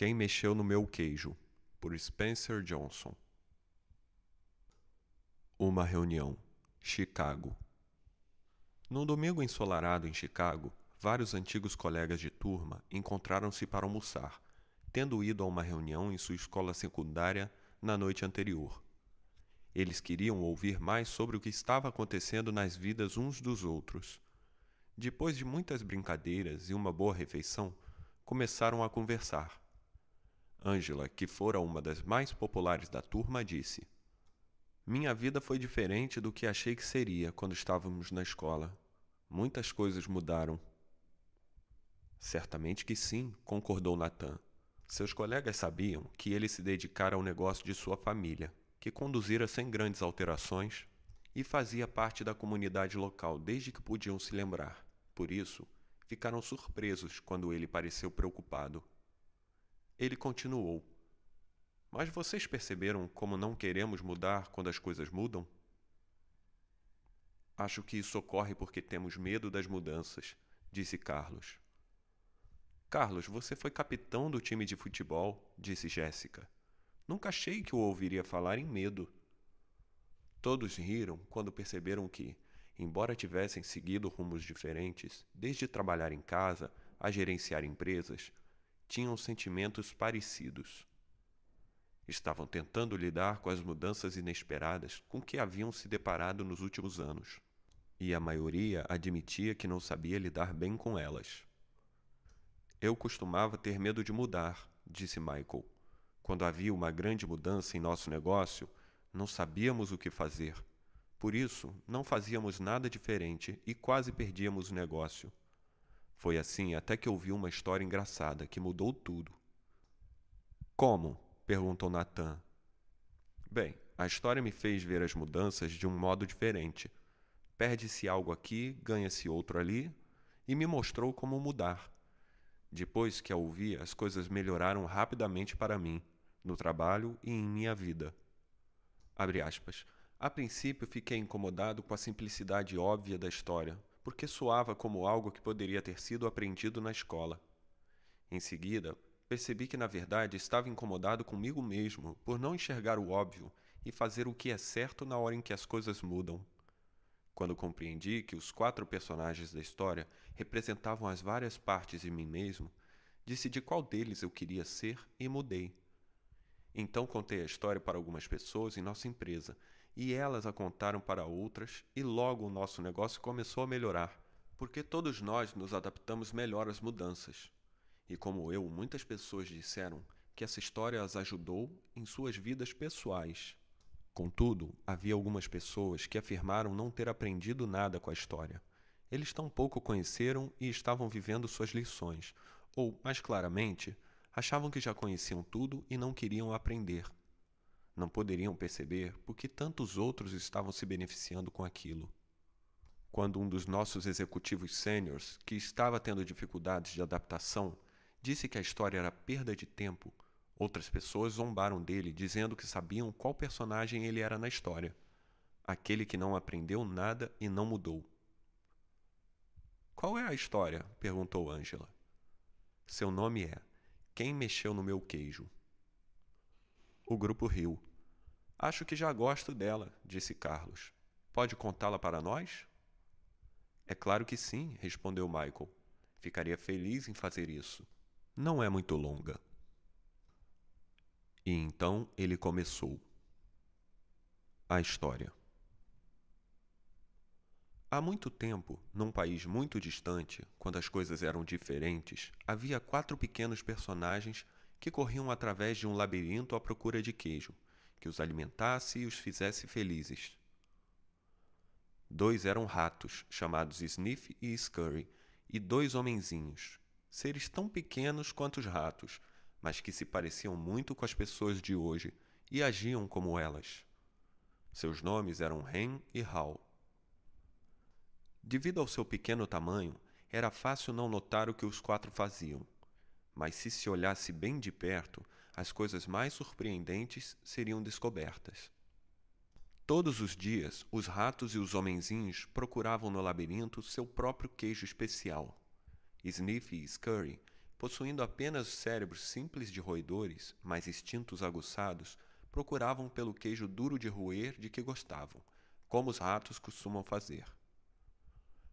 Quem mexeu no meu queijo? Por Spencer Johnson. Uma reunião. Chicago. Num domingo ensolarado em Chicago, vários antigos colegas de turma encontraram-se para almoçar, tendo ido a uma reunião em sua escola secundária na noite anterior. Eles queriam ouvir mais sobre o que estava acontecendo nas vidas uns dos outros. Depois de muitas brincadeiras e uma boa refeição, começaram a conversar. Angela, que fora uma das mais populares da turma, disse: Minha vida foi diferente do que achei que seria quando estávamos na escola. Muitas coisas mudaram. Certamente que sim, concordou Nathan. Seus colegas sabiam que ele se dedicara ao negócio de sua família que conduzira sem grandes alterações e fazia parte da comunidade local desde que podiam se lembrar. Por isso, ficaram surpresos quando ele pareceu preocupado. Ele continuou: Mas vocês perceberam como não queremos mudar quando as coisas mudam? Acho que isso ocorre porque temos medo das mudanças, disse Carlos. Carlos, você foi capitão do time de futebol, disse Jéssica. Nunca achei que o ouviria falar em medo. Todos riram quando perceberam que, embora tivessem seguido rumos diferentes, desde trabalhar em casa a gerenciar empresas, tinham sentimentos parecidos. Estavam tentando lidar com as mudanças inesperadas com que haviam se deparado nos últimos anos, e a maioria admitia que não sabia lidar bem com elas. Eu costumava ter medo de mudar, disse Michael quando havia uma grande mudança em nosso negócio, não sabíamos o que fazer. Por isso, não fazíamos nada diferente e quase perdíamos o negócio. Foi assim até que ouvi uma história engraçada que mudou tudo. Como? perguntou Natan. Bem, a história me fez ver as mudanças de um modo diferente. Perde-se algo aqui, ganha-se outro ali, e me mostrou como mudar. Depois que a ouvi, as coisas melhoraram rapidamente para mim no trabalho e em minha vida. A princípio fiquei incomodado com a simplicidade óbvia da história, porque soava como algo que poderia ter sido aprendido na escola. Em seguida, percebi que na verdade estava incomodado comigo mesmo por não enxergar o óbvio e fazer o que é certo na hora em que as coisas mudam. Quando compreendi que os quatro personagens da história representavam as várias partes de mim mesmo, decidi qual deles eu queria ser e mudei. Então contei a história para algumas pessoas em nossa empresa, e elas a contaram para outras, e logo o nosso negócio começou a melhorar, porque todos nós nos adaptamos melhor às mudanças. E como eu, muitas pessoas disseram que essa história as ajudou em suas vidas pessoais. Contudo, havia algumas pessoas que afirmaram não ter aprendido nada com a história. Eles tão pouco conheceram e estavam vivendo suas lições, ou, mais claramente, achavam que já conheciam tudo e não queriam aprender. Não poderiam perceber por que tantos outros estavam se beneficiando com aquilo. Quando um dos nossos executivos sêniores, que estava tendo dificuldades de adaptação, disse que a história era perda de tempo, outras pessoas zombaram dele, dizendo que sabiam qual personagem ele era na história aquele que não aprendeu nada e não mudou. Qual é a história? perguntou Angela. Seu nome é quem mexeu no meu queijo? O grupo riu. Acho que já gosto dela, disse Carlos. Pode contá-la para nós? É claro que sim, respondeu Michael. Ficaria feliz em fazer isso. Não é muito longa. E então ele começou. A história. Há muito tempo, num país muito distante, quando as coisas eram diferentes, havia quatro pequenos personagens que corriam através de um labirinto à procura de queijo, que os alimentasse e os fizesse felizes. Dois eram ratos, chamados Sniff e Scurry, e dois homenzinhos, seres tão pequenos quanto os ratos, mas que se pareciam muito com as pessoas de hoje e agiam como elas. Seus nomes eram Hen e Hal. Devido ao seu pequeno tamanho, era fácil não notar o que os quatro faziam. Mas se se olhasse bem de perto, as coisas mais surpreendentes seriam descobertas. Todos os dias, os ratos e os homenzinhos procuravam no labirinto seu próprio queijo especial. Sniff e Scurry possuindo apenas cérebros simples de roedores, mas instintos aguçados, procuravam pelo queijo duro de roer de que gostavam, como os ratos costumam fazer.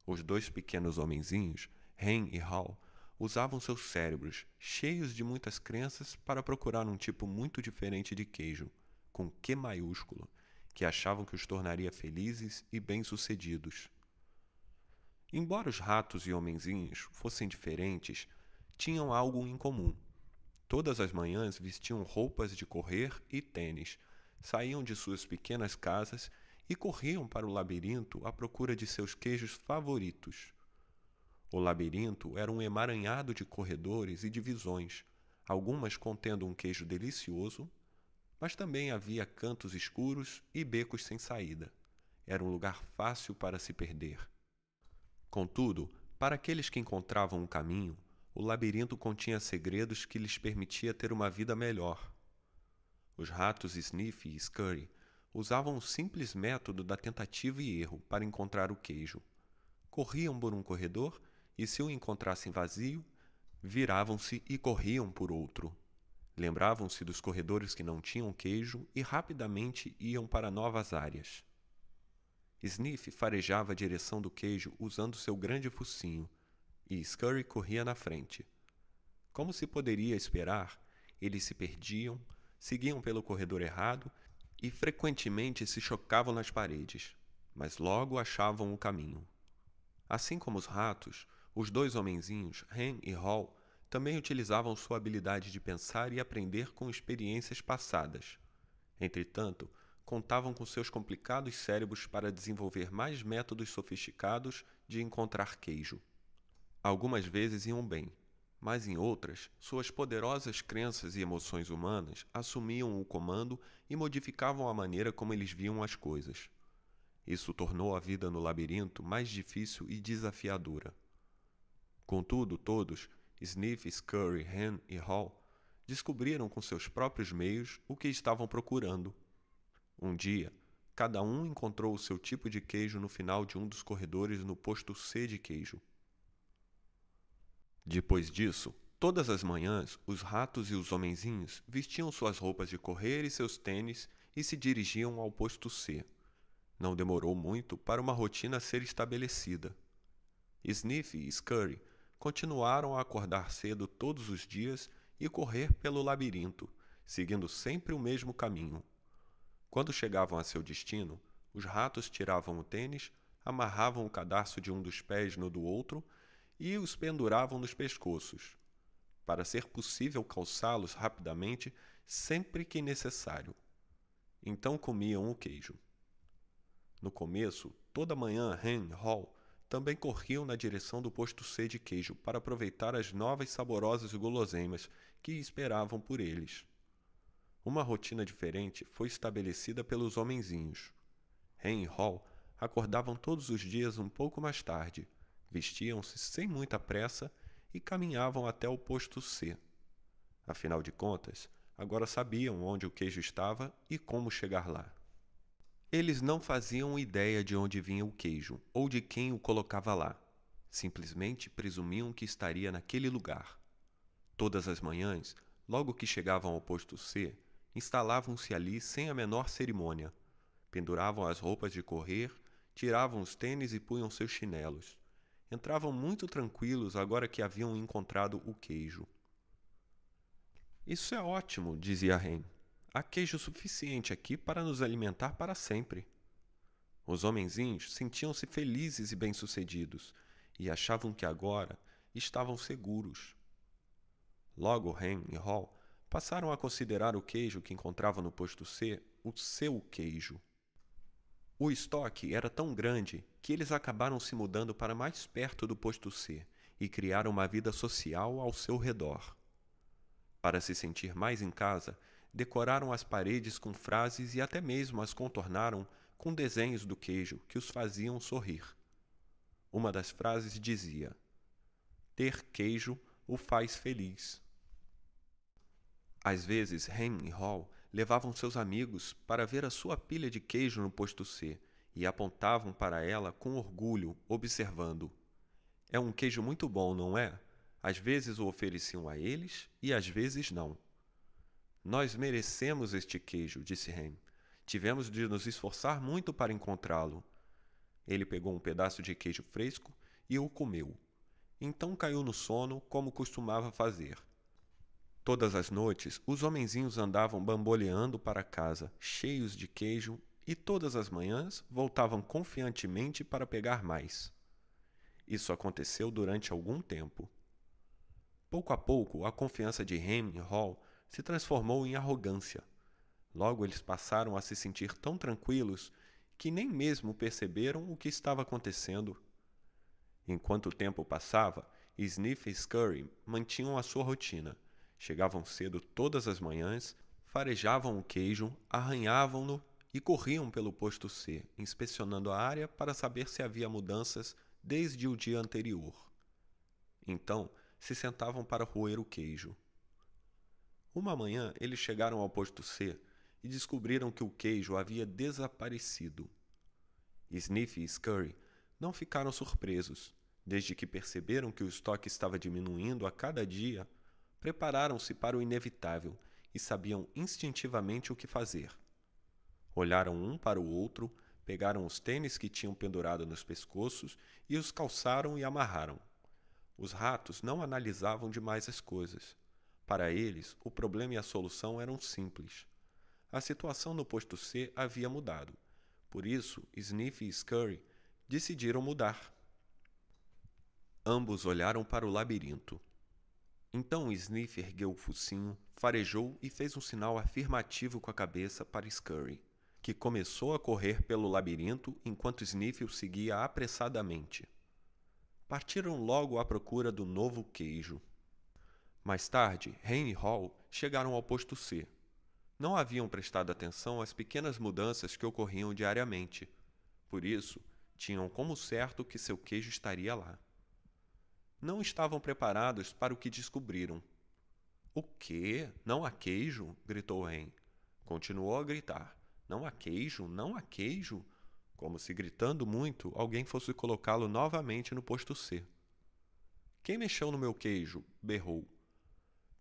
Os dois pequenos homenzinhos, Hen e Hal, usavam seus cérebros, cheios de muitas crenças, para procurar um tipo muito diferente de queijo, com Q maiúsculo, que achavam que os tornaria felizes e bem-sucedidos. Embora os ratos e homenzinhos fossem diferentes, tinham algo em comum. Todas as manhãs vestiam roupas de correr e tênis, saíam de suas pequenas casas e corriam para o labirinto à procura de seus queijos favoritos. O labirinto era um emaranhado de corredores e divisões, algumas contendo um queijo delicioso, mas também havia cantos escuros e becos sem saída. Era um lugar fácil para se perder. Contudo, para aqueles que encontravam um caminho, o labirinto continha segredos que lhes permitia ter uma vida melhor. Os ratos Sniff e Scurry usavam o simples método da tentativa e erro para encontrar o queijo. Corriam por um corredor e se o encontrassem vazio, viravam-se e corriam por outro. Lembravam-se dos corredores que não tinham queijo e rapidamente iam para novas áreas. Sniff farejava a direção do queijo usando seu grande focinho, e Scurry corria na frente. Como se poderia esperar, eles se perdiam, seguiam pelo corredor errado e frequentemente se chocavam nas paredes, mas logo achavam o caminho. Assim como os ratos, os dois homenzinhos, Hen e Hall, também utilizavam sua habilidade de pensar e aprender com experiências passadas. Entretanto, contavam com seus complicados cérebros para desenvolver mais métodos sofisticados de encontrar queijo. Algumas vezes iam bem, mas em outras, suas poderosas crenças e emoções humanas assumiam o comando e modificavam a maneira como eles viam as coisas. Isso tornou a vida no labirinto mais difícil e desafiadora. Contudo, todos, Sniff, Scurry, Hen e Hall, descobriram com seus próprios meios o que estavam procurando. Um dia, cada um encontrou o seu tipo de queijo no final de um dos corredores no posto C de queijo. Depois disso, todas as manhãs, os ratos e os homenzinhos vestiam suas roupas de correr e seus tênis e se dirigiam ao posto C. Não demorou muito para uma rotina ser estabelecida. Sniff e Scurry continuaram a acordar cedo todos os dias e correr pelo labirinto, seguindo sempre o mesmo caminho. Quando chegavam a seu destino, os ratos tiravam o tênis, amarravam o cadarço de um dos pés no do outro e os penduravam nos pescoços, para ser possível calçá-los rapidamente sempre que necessário. Então comiam o queijo. No começo, toda manhã Hen Hall também corriam na direção do posto C de queijo para aproveitar as novas saborosas guloseimas que esperavam por eles. Uma rotina diferente foi estabelecida pelos homenzinhos. Hen e Hall acordavam todos os dias um pouco mais tarde, vestiam-se sem muita pressa e caminhavam até o posto C. Afinal de contas, agora sabiam onde o queijo estava e como chegar lá. Eles não faziam ideia de onde vinha o queijo ou de quem o colocava lá. Simplesmente presumiam que estaria naquele lugar. Todas as manhãs, logo que chegavam ao posto C, instalavam-se ali sem a menor cerimônia. Penduravam as roupas de correr, tiravam os tênis e punham seus chinelos. Entravam muito tranquilos agora que haviam encontrado o queijo. Isso é ótimo, dizia Ren. Há queijo suficiente aqui para nos alimentar para sempre. Os homenzinhos sentiam-se felizes e bem-sucedidos e achavam que agora estavam seguros. Logo, Ren e Hall passaram a considerar o queijo que encontravam no posto C o seu queijo. O estoque era tão grande que eles acabaram se mudando para mais perto do posto C e criaram uma vida social ao seu redor. Para se sentir mais em casa, decoraram as paredes com frases e até mesmo as contornaram com desenhos do queijo que os faziam sorrir. Uma das frases dizia: Ter queijo o faz feliz. Às vezes, Hen e Hall levavam seus amigos para ver a sua pilha de queijo no posto C e apontavam para ela com orgulho, observando: É um queijo muito bom, não é? Às vezes o ofereciam a eles e às vezes não. Nós merecemos este queijo, disse Ham. Tivemos de nos esforçar muito para encontrá-lo. Ele pegou um pedaço de queijo fresco e o comeu. Então caiu no sono, como costumava fazer. Todas as noites, os homenzinhos andavam bamboleando para casa, cheios de queijo, e todas as manhãs voltavam confiantemente para pegar mais. Isso aconteceu durante algum tempo. Pouco a pouco, a confiança de e Hall se transformou em arrogância. Logo eles passaram a se sentir tão tranquilos que nem mesmo perceberam o que estava acontecendo. Enquanto o tempo passava, Sniff e Scurry mantinham a sua rotina. Chegavam cedo todas as manhãs, farejavam o queijo, arranhavam-no e corriam pelo posto C, inspecionando a área para saber se havia mudanças desde o dia anterior. Então, se sentavam para roer o queijo. Uma manhã, eles chegaram ao posto C e descobriram que o queijo havia desaparecido. Sniff e Scurry não ficaram surpresos. Desde que perceberam que o estoque estava diminuindo a cada dia, prepararam-se para o inevitável e sabiam instintivamente o que fazer. Olharam um para o outro, pegaram os tênis que tinham pendurado nos pescoços e os calçaram e amarraram. Os ratos não analisavam demais as coisas. Para eles, o problema e a solução eram simples. A situação no posto C havia mudado. Por isso, Sniff e Scurry decidiram mudar. Ambos olharam para o labirinto. Então Sniff ergueu o focinho, farejou e fez um sinal afirmativo com a cabeça para Scurry, que começou a correr pelo labirinto enquanto Sniff o seguia apressadamente. Partiram logo à procura do novo queijo. Mais tarde, Rain e Hall chegaram ao posto C. Não haviam prestado atenção às pequenas mudanças que ocorriam diariamente. Por isso, tinham como certo que seu queijo estaria lá não estavam preparados para o que descobriram. O quê? Não há queijo? gritou Ren. Continuou a gritar. Não há queijo? Não há queijo? Como se gritando muito, alguém fosse colocá-lo novamente no posto C. Quem mexeu no meu queijo? berrou.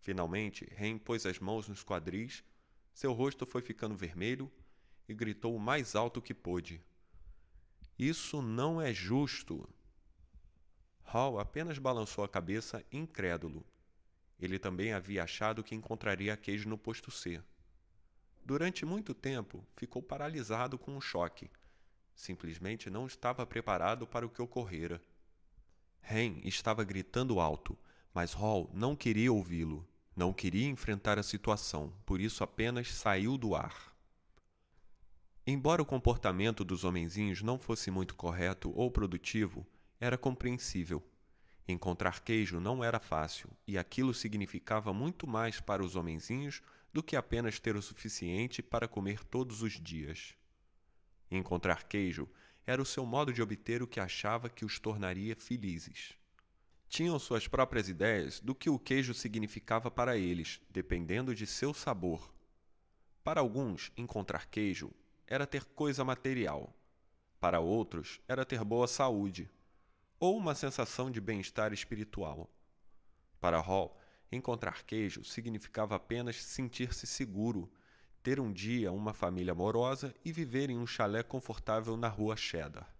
Finalmente, Ren pôs as mãos nos quadris, seu rosto foi ficando vermelho e gritou o mais alto que pôde. Isso não é justo! Hall apenas balançou a cabeça, incrédulo. Ele também havia achado que encontraria queijo no posto C. Durante muito tempo, ficou paralisado com o choque. Simplesmente não estava preparado para o que ocorrera. Ren estava gritando alto, mas Hall não queria ouvi-lo. Não queria enfrentar a situação, por isso apenas saiu do ar. Embora o comportamento dos homenzinhos não fosse muito correto ou produtivo, era compreensível. Encontrar queijo não era fácil, e aquilo significava muito mais para os homenzinhos do que apenas ter o suficiente para comer todos os dias. Encontrar queijo era o seu modo de obter o que achava que os tornaria felizes. Tinham suas próprias ideias do que o queijo significava para eles, dependendo de seu sabor. Para alguns, encontrar queijo era ter coisa material. Para outros, era ter boa saúde ou uma sensação de bem-estar espiritual. Para Hall, encontrar queijo significava apenas sentir-se seguro, ter um dia uma família amorosa e viver em um chalé confortável na rua Cheddar.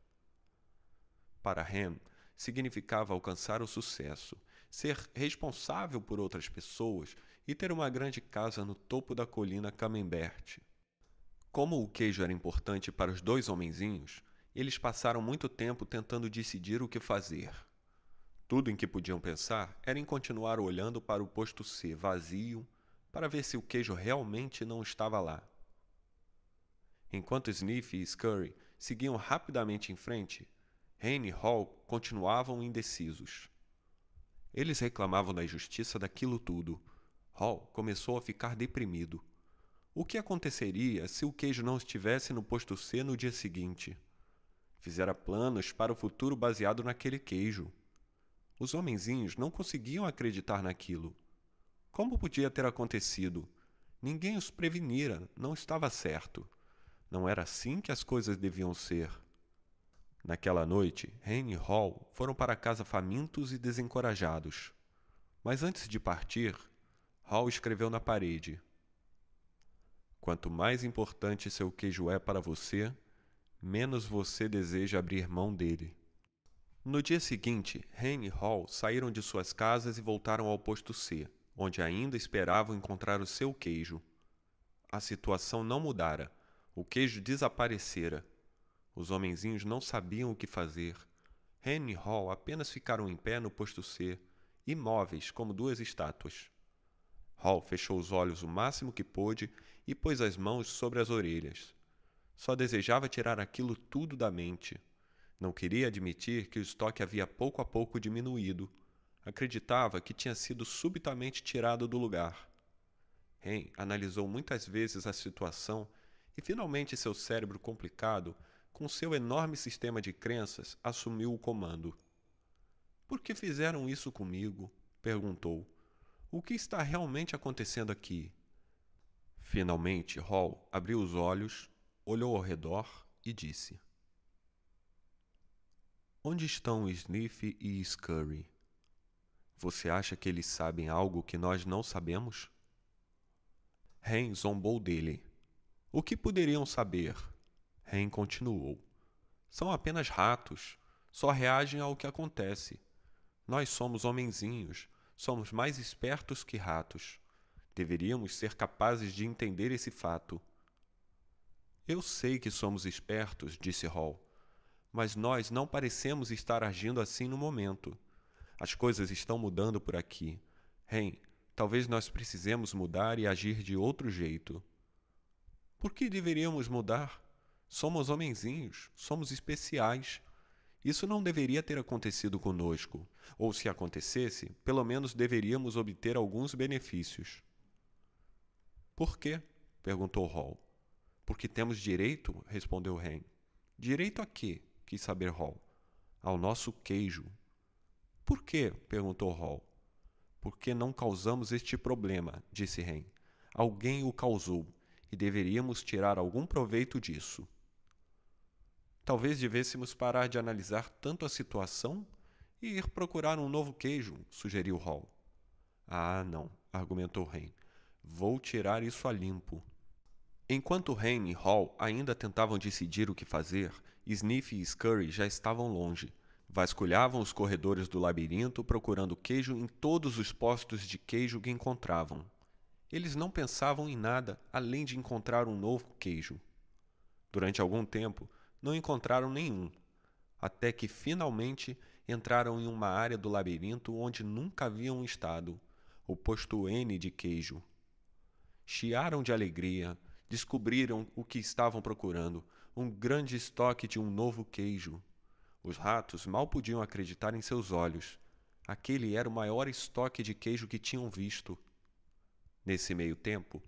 Para Ham, significava alcançar o sucesso, ser responsável por outras pessoas e ter uma grande casa no topo da colina Camembert. Como o queijo era importante para os dois homenzinhos, eles passaram muito tempo tentando decidir o que fazer. Tudo em que podiam pensar era em continuar olhando para o posto C vazio para ver se o queijo realmente não estava lá. Enquanto Sniff e Scurry seguiam rapidamente em frente, Rain e Hall continuavam indecisos. Eles reclamavam da injustiça daquilo tudo. Hall começou a ficar deprimido. O que aconteceria se o queijo não estivesse no posto C no dia seguinte? Fizera planos para o futuro baseado naquele queijo. Os homenzinhos não conseguiam acreditar naquilo. Como podia ter acontecido? Ninguém os prevenira, não estava certo. Não era assim que as coisas deviam ser. Naquela noite, Henry e Hall foram para casa famintos e desencorajados. Mas antes de partir, Hall escreveu na parede: Quanto mais importante seu queijo é para você, menos você deseja abrir mão dele. No dia seguinte, Hen e Hall saíram de suas casas e voltaram ao posto C, onde ainda esperavam encontrar o seu queijo. A situação não mudara. O queijo desaparecera. Os homenzinhos não sabiam o que fazer. Hen e Hall apenas ficaram em pé no posto C, imóveis como duas estátuas. Hall fechou os olhos o máximo que pôde e pôs as mãos sobre as orelhas. Só desejava tirar aquilo tudo da mente. Não queria admitir que o estoque havia pouco a pouco diminuído. Acreditava que tinha sido subitamente tirado do lugar. Ren analisou muitas vezes a situação e finalmente seu cérebro complicado, com seu enorme sistema de crenças, assumiu o comando. Por que fizeram isso comigo? perguntou. O que está realmente acontecendo aqui? Finalmente, Hall abriu os olhos olhou ao redor e disse: Onde estão Sniff e Scurry? Você acha que eles sabem algo que nós não sabemos? Ren zombou dele. O que poderiam saber? Ren continuou. São apenas ratos. Só reagem ao que acontece. Nós somos homenzinhos. Somos mais espertos que ratos. Deveríamos ser capazes de entender esse fato. Eu sei que somos espertos, disse Hall, mas nós não parecemos estar agindo assim no momento. As coisas estão mudando por aqui. Ren, talvez nós precisemos mudar e agir de outro jeito. Por que deveríamos mudar? Somos homenzinhos, somos especiais. Isso não deveria ter acontecido conosco, ou se acontecesse, pelo menos deveríamos obter alguns benefícios. Por quê? perguntou Hall. Porque temos direito, respondeu Ren. Direito a quê? quis saber Hall. Ao nosso queijo. Por quê? perguntou Hall. Porque não causamos este problema, disse Ren. Alguém o causou, e deveríamos tirar algum proveito disso. Talvez devêssemos parar de analisar tanto a situação e ir procurar um novo queijo, sugeriu Hall. Ah, não, argumentou Ren. Vou tirar isso a limpo. Enquanto Ren e Hall ainda tentavam decidir o que fazer, Sniff e Scurry já estavam longe. Vasculhavam os corredores do labirinto procurando queijo em todos os postos de queijo que encontravam. Eles não pensavam em nada além de encontrar um novo queijo. Durante algum tempo, não encontraram nenhum, até que finalmente entraram em uma área do labirinto onde nunca haviam estado o posto N de queijo. Chiaram de alegria descobriram o que estavam procurando: um grande estoque de um novo queijo. Os ratos mal podiam acreditar em seus olhos. Aquele era o maior estoque de queijo que tinham visto. Nesse meio tempo,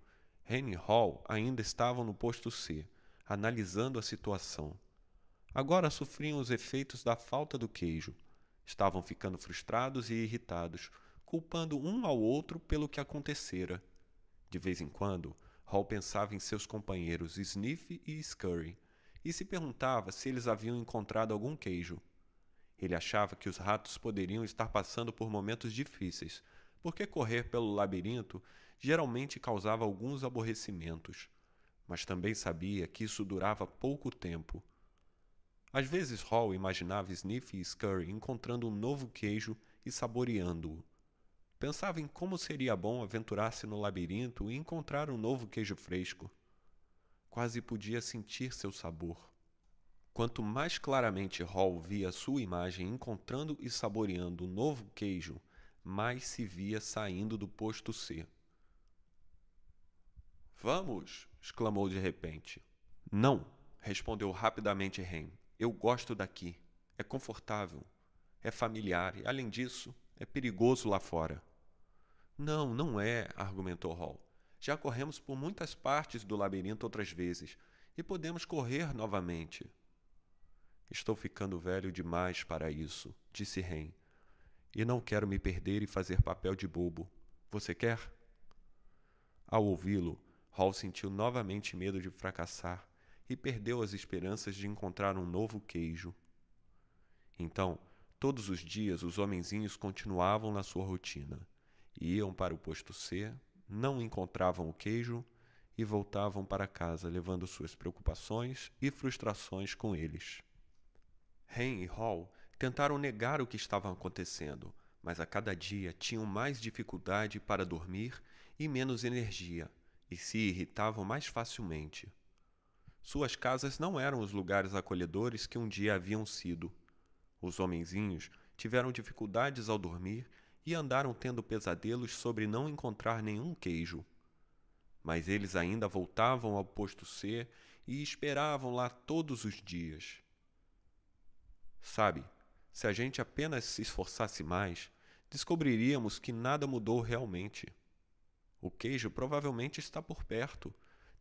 Henry Hall ainda estavam no posto C, analisando a situação. Agora sofriam os efeitos da falta do queijo. Estavam ficando frustrados e irritados, culpando um ao outro pelo que acontecera. De vez em quando, Hall pensava em seus companheiros Sniff e Scurry e se perguntava se eles haviam encontrado algum queijo. Ele achava que os ratos poderiam estar passando por momentos difíceis, porque correr pelo labirinto geralmente causava alguns aborrecimentos, mas também sabia que isso durava pouco tempo. Às vezes Hall imaginava Sniff e Scurry encontrando um novo queijo e saboreando-o. Pensava em como seria bom aventurar-se no labirinto e encontrar um novo queijo fresco. Quase podia sentir seu sabor. Quanto mais claramente Hall via sua imagem encontrando e saboreando o um novo queijo, mais se via saindo do posto C. Vamos! exclamou de repente. Não, respondeu rapidamente Ren. Eu gosto daqui. É confortável. É familiar e, além disso, é perigoso lá fora. Não, não é, argumentou Hall. Já corremos por muitas partes do labirinto outras vezes e podemos correr novamente. Estou ficando velho demais para isso, disse Ren. E não quero me perder e fazer papel de bobo. Você quer? Ao ouvi-lo, Hall sentiu novamente medo de fracassar e perdeu as esperanças de encontrar um novo queijo. Então, todos os dias os homenzinhos continuavam na sua rotina Iam para o posto C, não encontravam o queijo e voltavam para casa levando suas preocupações e frustrações com eles. Hen e Hall tentaram negar o que estava acontecendo, mas a cada dia tinham mais dificuldade para dormir e menos energia, e se irritavam mais facilmente. Suas casas não eram os lugares acolhedores que um dia haviam sido. Os homenzinhos tiveram dificuldades ao dormir e andaram tendo pesadelos sobre não encontrar nenhum queijo. Mas eles ainda voltavam ao posto C e esperavam lá todos os dias. Sabe, se a gente apenas se esforçasse mais, descobriríamos que nada mudou realmente. O queijo provavelmente está por perto.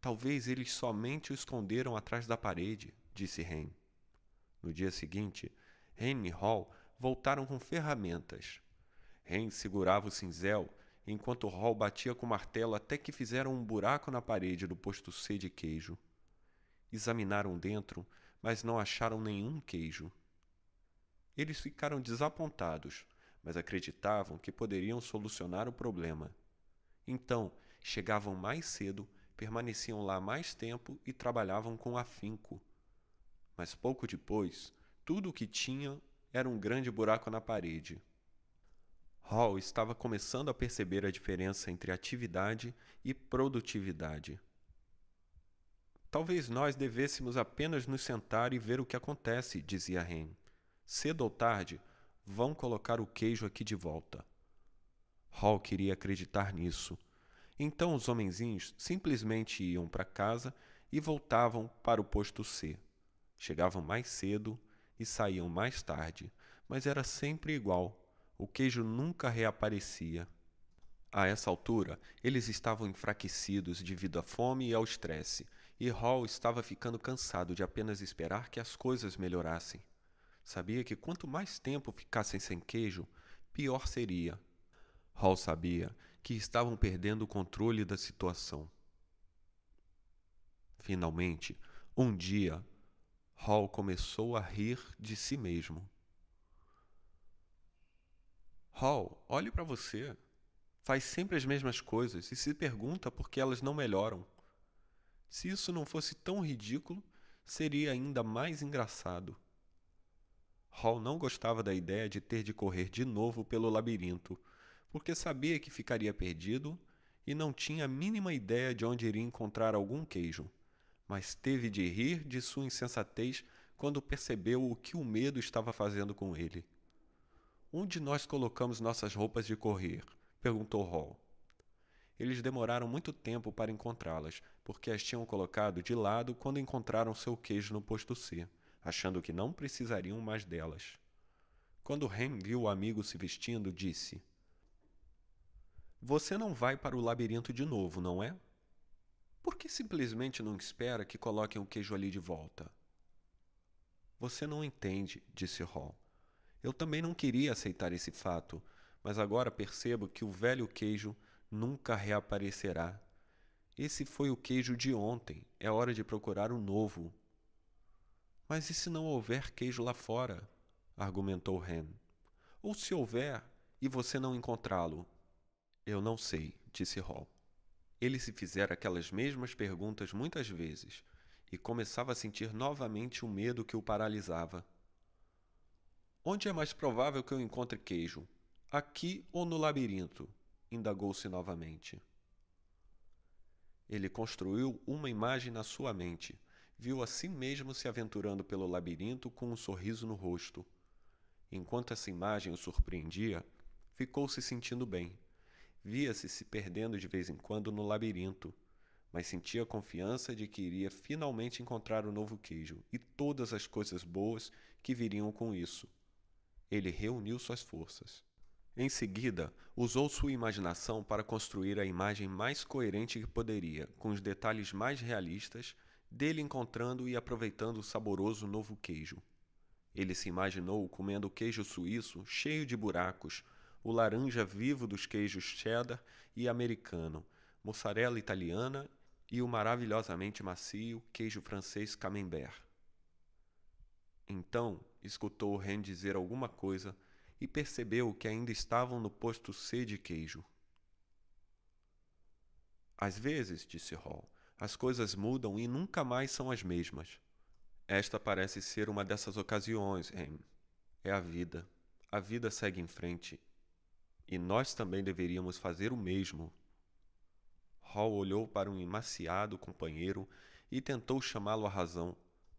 Talvez eles somente o esconderam atrás da parede, disse Ren. No dia seguinte, Ren e Hall voltaram com ferramentas. Ren segurava o cinzel, enquanto Hall batia com o martelo até que fizeram um buraco na parede do posto C de queijo. Examinaram dentro, mas não acharam nenhum queijo. Eles ficaram desapontados, mas acreditavam que poderiam solucionar o problema. Então, chegavam mais cedo, permaneciam lá mais tempo e trabalhavam com afinco. Mas pouco depois, tudo o que tinham era um grande buraco na parede. Hall estava começando a perceber a diferença entre atividade e produtividade. Talvez nós devêssemos apenas nos sentar e ver o que acontece, dizia Ren. Cedo ou tarde, vão colocar o queijo aqui de volta. Hall queria acreditar nisso. Então os homenzinhos simplesmente iam para casa e voltavam para o posto C. Chegavam mais cedo e saíam mais tarde, mas era sempre igual. O queijo nunca reaparecia. A essa altura, eles estavam enfraquecidos devido à fome e ao estresse, e Hall estava ficando cansado de apenas esperar que as coisas melhorassem. Sabia que quanto mais tempo ficassem sem queijo, pior seria. Hall sabia que estavam perdendo o controle da situação. Finalmente, um dia, Hall começou a rir de si mesmo. Hall, olhe para você. Faz sempre as mesmas coisas e se pergunta por que elas não melhoram. Se isso não fosse tão ridículo, seria ainda mais engraçado. Hall não gostava da ideia de ter de correr de novo pelo labirinto, porque sabia que ficaria perdido e não tinha a mínima ideia de onde iria encontrar algum queijo. Mas teve de rir de sua insensatez quando percebeu o que o medo estava fazendo com ele. Onde nós colocamos nossas roupas de correr? perguntou Hall. Eles demoraram muito tempo para encontrá-las, porque as tinham colocado de lado quando encontraram seu queijo no posto C achando que não precisariam mais delas. Quando Ren viu o amigo se vestindo, disse: Você não vai para o labirinto de novo, não é? Por que simplesmente não espera que coloquem o queijo ali de volta? Você não entende, disse Hall. Eu também não queria aceitar esse fato, mas agora percebo que o velho queijo nunca reaparecerá. Esse foi o queijo de ontem, é hora de procurar um novo. Mas e se não houver queijo lá fora? argumentou Ren. Ou se houver e você não encontrá-lo? Eu não sei, disse Hall. Ele se fizera aquelas mesmas perguntas muitas vezes e começava a sentir novamente o medo que o paralisava. Onde é mais provável que eu encontre queijo? Aqui ou no labirinto? indagou-se novamente. Ele construiu uma imagem na sua mente viu a si mesmo se aventurando pelo labirinto com um sorriso no rosto. Enquanto essa imagem o surpreendia, ficou se sentindo bem. Via-se se perdendo de vez em quando no labirinto, mas sentia confiança de que iria finalmente encontrar o novo queijo e todas as coisas boas que viriam com isso. Ele reuniu suas forças. Em seguida, usou sua imaginação para construir a imagem mais coerente que poderia, com os detalhes mais realistas dele encontrando e aproveitando o saboroso novo queijo. Ele se imaginou comendo queijo suíço cheio de buracos, o laranja vivo dos queijos cheddar e americano, mussarela italiana e o maravilhosamente macio queijo francês camembert. Então escutou Ren dizer alguma coisa e percebeu que ainda estavam no posto C de queijo. Às vezes, disse Hall, as coisas mudam e nunca mais são as mesmas. Esta parece ser uma dessas ocasiões, Ham. É a vida. A vida segue em frente. E nós também deveríamos fazer o mesmo. Hall olhou para um emaciado companheiro e tentou chamá-lo à razão,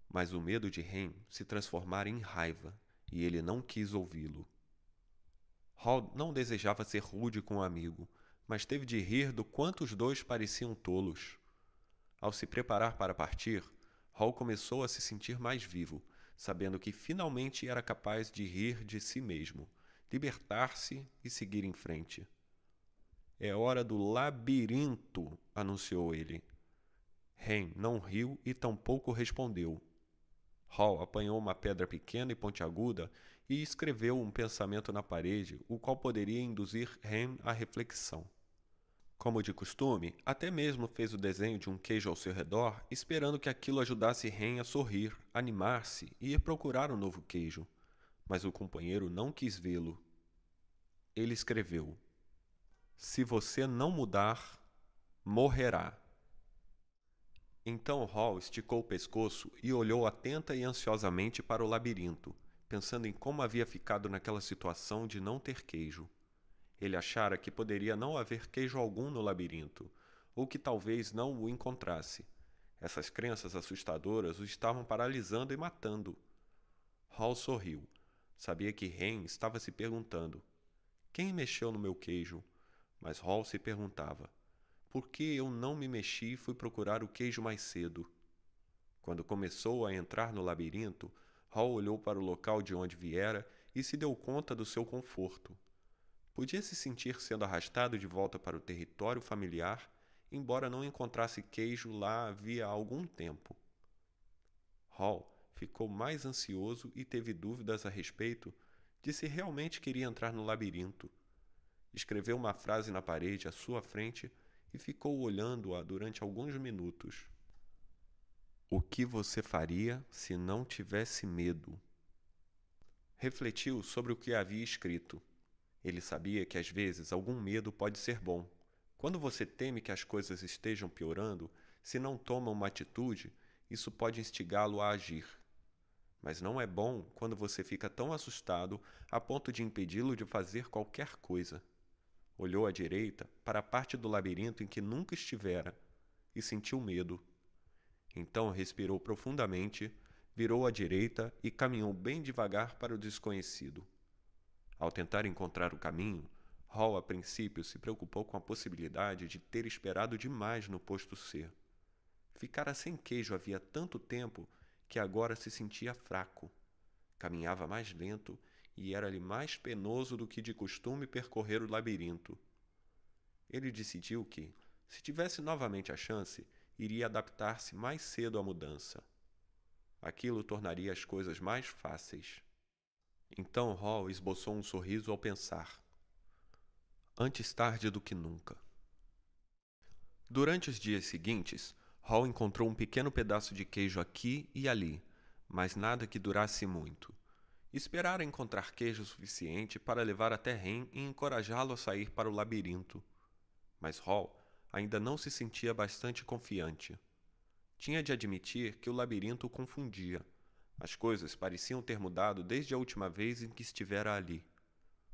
mas o medo de Ham se transformara em raiva e ele não quis ouvi-lo. Hall não desejava ser rude com o amigo, mas teve de rir do quanto os dois pareciam tolos. Ao se preparar para partir, Hall começou a se sentir mais vivo, sabendo que finalmente era capaz de rir de si mesmo, libertar-se e seguir em frente. É hora do labirinto, anunciou ele. Ren não riu e tampouco respondeu. Hall apanhou uma pedra pequena e pontiaguda e escreveu um pensamento na parede, o qual poderia induzir Ren à reflexão. Como de costume, até mesmo fez o desenho de um queijo ao seu redor, esperando que aquilo ajudasse Ren a sorrir, animar-se e ir procurar um novo queijo. Mas o companheiro não quis vê-lo. Ele escreveu: Se você não mudar, morrerá. Então Hall esticou o pescoço e olhou atenta e ansiosamente para o labirinto, pensando em como havia ficado naquela situação de não ter queijo. Ele achara que poderia não haver queijo algum no labirinto, ou que talvez não o encontrasse. Essas crenças assustadoras o estavam paralisando e matando. Hall sorriu. Sabia que Ren estava se perguntando: quem mexeu no meu queijo? Mas Hall se perguntava: por que eu não me mexi e fui procurar o queijo mais cedo? Quando começou a entrar no labirinto, Hall olhou para o local de onde viera e se deu conta do seu conforto. Podia se sentir sendo arrastado de volta para o território familiar, embora não encontrasse queijo lá havia algum tempo. Hall ficou mais ansioso e teve dúvidas a respeito de se realmente queria entrar no labirinto. Escreveu uma frase na parede à sua frente e ficou olhando-a durante alguns minutos. O que você faria se não tivesse medo? Refletiu sobre o que havia escrito ele sabia que às vezes algum medo pode ser bom. Quando você teme que as coisas estejam piorando, se não toma uma atitude, isso pode instigá-lo a agir. Mas não é bom quando você fica tão assustado a ponto de impedi-lo de fazer qualquer coisa. Olhou à direita para a parte do labirinto em que nunca estivera e sentiu medo. Então respirou profundamente, virou à direita e caminhou bem devagar para o desconhecido. Ao tentar encontrar o caminho, Hall a princípio se preocupou com a possibilidade de ter esperado demais no posto C. Ficara sem queijo havia tanto tempo que agora se sentia fraco. Caminhava mais lento e era-lhe mais penoso do que de costume percorrer o labirinto. Ele decidiu que, se tivesse novamente a chance, iria adaptar-se mais cedo à mudança. Aquilo tornaria as coisas mais fáceis. Então Hall esboçou um sorriso ao pensar. Antes tarde do que nunca. Durante os dias seguintes, Hall encontrou um pequeno pedaço de queijo aqui e ali, mas nada que durasse muito. Esperara encontrar queijo suficiente para levar até Ren e encorajá-lo a sair para o labirinto. Mas Hall ainda não se sentia bastante confiante. Tinha de admitir que o labirinto o confundia as coisas pareciam ter mudado desde a última vez em que estivera ali.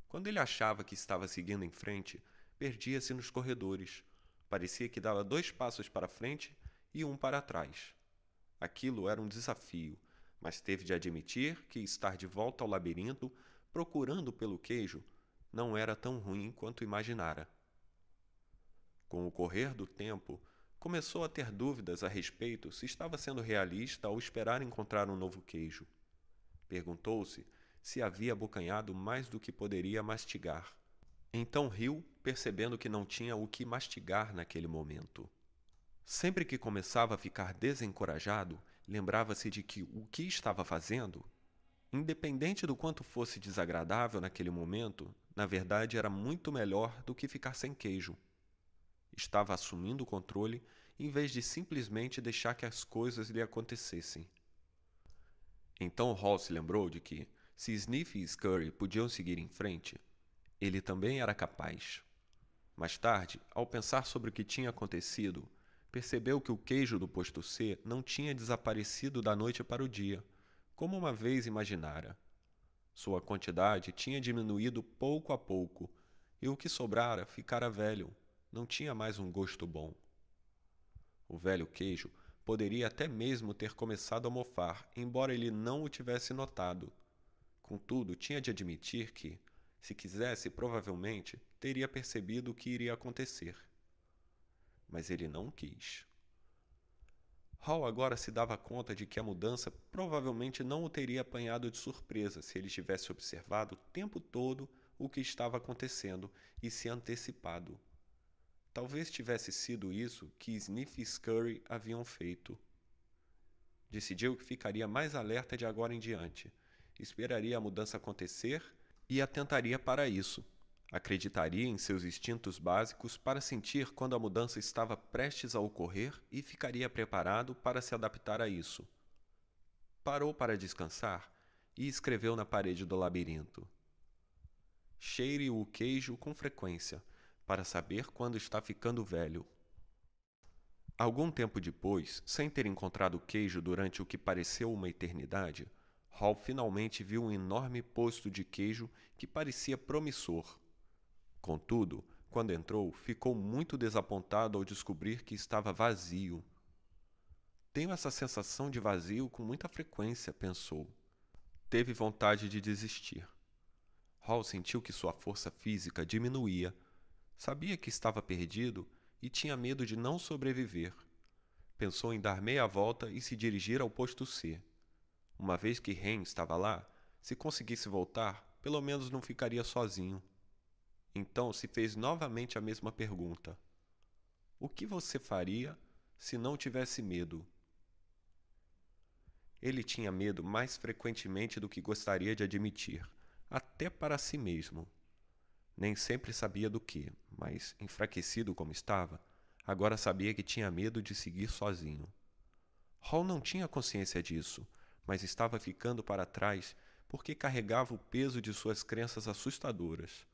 Quando ele achava que estava seguindo em frente, perdia-se nos corredores. Parecia que dava dois passos para frente e um para trás. Aquilo era um desafio, mas teve de admitir que estar de volta ao labirinto, procurando pelo queijo, não era tão ruim quanto imaginara. Com o correr do tempo, começou a ter dúvidas a respeito se estava sendo realista ao esperar encontrar um novo queijo. Perguntou-se se havia abocanhado mais do que poderia mastigar. Então riu, percebendo que não tinha o que mastigar naquele momento. Sempre que começava a ficar desencorajado, lembrava-se de que o que estava fazendo, independente do quanto fosse desagradável naquele momento, na verdade era muito melhor do que ficar sem queijo. Estava assumindo o controle em vez de simplesmente deixar que as coisas lhe acontecessem. Então Hall se lembrou de que, se Sniff e Scurry podiam seguir em frente, ele também era capaz. Mais tarde, ao pensar sobre o que tinha acontecido, percebeu que o queijo do posto C não tinha desaparecido da noite para o dia, como uma vez imaginara. Sua quantidade tinha diminuído pouco a pouco, e o que sobrara ficara velho, não tinha mais um gosto bom. O velho queijo poderia até mesmo ter começado a mofar, embora ele não o tivesse notado. Contudo, tinha de admitir que, se quisesse, provavelmente teria percebido o que iria acontecer. Mas ele não quis. Hall agora se dava conta de que a mudança provavelmente não o teria apanhado de surpresa se ele tivesse observado o tempo todo o que estava acontecendo e se antecipado. Talvez tivesse sido isso que Sniff e Scurry haviam feito. Decidiu que ficaria mais alerta de agora em diante, esperaria a mudança acontecer e atentaria para isso. Acreditaria em seus instintos básicos para sentir quando a mudança estava prestes a ocorrer e ficaria preparado para se adaptar a isso. Parou para descansar e escreveu na parede do labirinto: Cheire o queijo com frequência para saber quando está ficando velho. Algum tempo depois, sem ter encontrado queijo durante o que pareceu uma eternidade, Hall finalmente viu um enorme posto de queijo que parecia promissor. Contudo, quando entrou, ficou muito desapontado ao descobrir que estava vazio. Tenho essa sensação de vazio com muita frequência, pensou. Teve vontade de desistir. Hall sentiu que sua força física diminuía Sabia que estava perdido e tinha medo de não sobreviver. Pensou em dar meia volta e se dirigir ao posto C. Uma vez que Ren estava lá, se conseguisse voltar, pelo menos não ficaria sozinho. Então se fez novamente a mesma pergunta: O que você faria se não tivesse medo? Ele tinha medo mais frequentemente do que gostaria de admitir, até para si mesmo. Nem sempre sabia do que, mas, enfraquecido como estava, agora sabia que tinha medo de seguir sozinho. Hall não tinha consciência disso, mas estava ficando para trás porque carregava o peso de suas crenças assustadoras.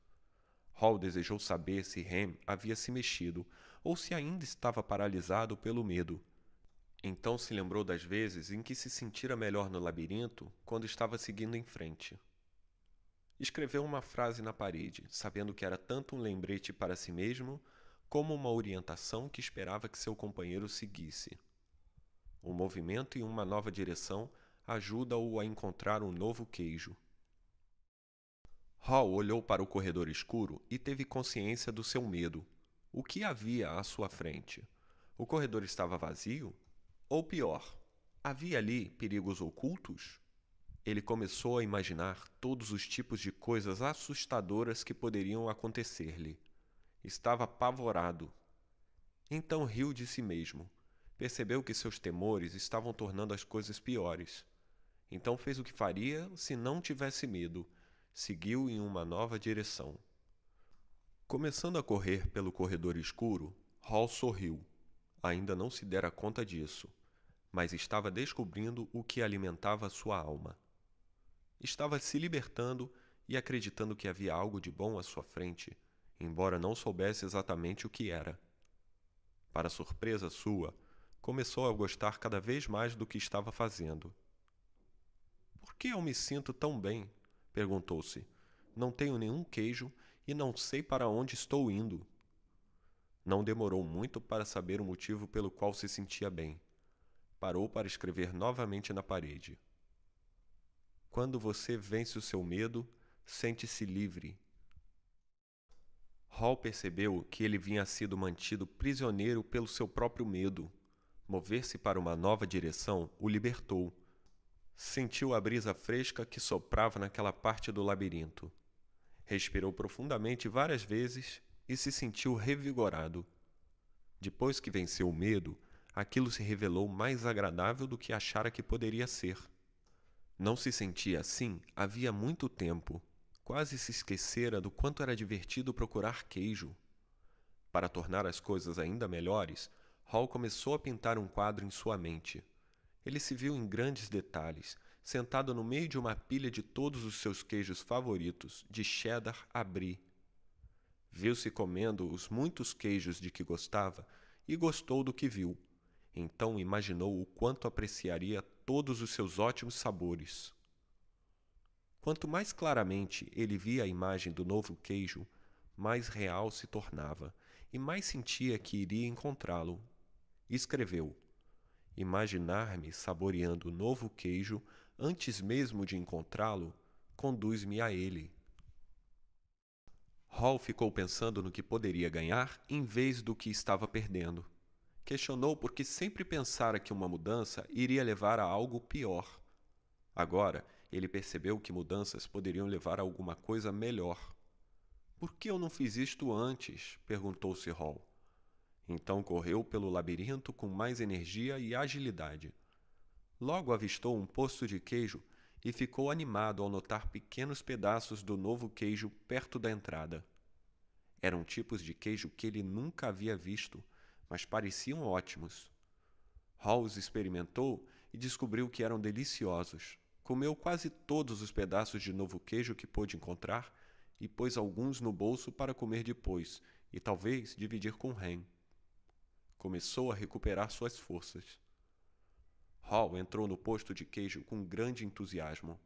Hall desejou saber se Ham havia se mexido ou se ainda estava paralisado pelo medo. Então se lembrou das vezes em que se sentira melhor no labirinto quando estava seguindo em frente. Escreveu uma frase na parede, sabendo que era tanto um lembrete para si mesmo como uma orientação que esperava que seu companheiro seguisse. O movimento em uma nova direção ajuda-o a encontrar um novo queijo. Hall olhou para o corredor escuro e teve consciência do seu medo. O que havia à sua frente? O corredor estava vazio? Ou pior, havia ali perigos ocultos? ele começou a imaginar todos os tipos de coisas assustadoras que poderiam acontecer-lhe. Estava apavorado. Então riu de si mesmo. Percebeu que seus temores estavam tornando as coisas piores. Então fez o que faria se não tivesse medo. Seguiu em uma nova direção. Começando a correr pelo corredor escuro, Hall sorriu. Ainda não se dera conta disso, mas estava descobrindo o que alimentava sua alma estava se libertando e acreditando que havia algo de bom à sua frente, embora não soubesse exatamente o que era. Para surpresa sua, começou a gostar cada vez mais do que estava fazendo. Por que eu me sinto tão bem? Perguntou-se. Não tenho nenhum queijo e não sei para onde estou indo. Não demorou muito para saber o motivo pelo qual se sentia bem. Parou para escrever novamente na parede. Quando você vence o seu medo, sente-se livre. Hall percebeu que ele vinha sido mantido prisioneiro pelo seu próprio medo. Mover-se para uma nova direção o libertou. Sentiu a brisa fresca que soprava naquela parte do labirinto. Respirou profundamente várias vezes e se sentiu revigorado. Depois que venceu o medo, aquilo se revelou mais agradável do que achara que poderia ser. Não se sentia assim havia muito tempo. Quase se esquecera do quanto era divertido procurar queijo. Para tornar as coisas ainda melhores, Hall começou a pintar um quadro em sua mente. Ele se viu em grandes detalhes, sentado no meio de uma pilha de todos os seus queijos favoritos, de cheddar a brie. Viu-se comendo os muitos queijos de que gostava e gostou do que viu. Então imaginou o quanto apreciaria todos os seus ótimos sabores. Quanto mais claramente ele via a imagem do novo queijo, mais real se tornava e mais sentia que iria encontrá-lo. Escreveu: Imaginar-me saboreando o novo queijo antes mesmo de encontrá-lo conduz-me a ele. Hall ficou pensando no que poderia ganhar em vez do que estava perdendo. Questionou porque sempre pensara que uma mudança iria levar a algo pior. Agora, ele percebeu que mudanças poderiam levar a alguma coisa melhor. Por que eu não fiz isto antes? perguntou-se Hall. Então correu pelo labirinto com mais energia e agilidade. Logo avistou um posto de queijo e ficou animado ao notar pequenos pedaços do novo queijo perto da entrada. Eram tipos de queijo que ele nunca havia visto, mas pareciam ótimos. Halls experimentou e descobriu que eram deliciosos. Comeu quase todos os pedaços de novo queijo que pôde encontrar e pôs alguns no bolso para comer depois e talvez dividir com Ren. Começou a recuperar suas forças. Hall entrou no posto de queijo com grande entusiasmo,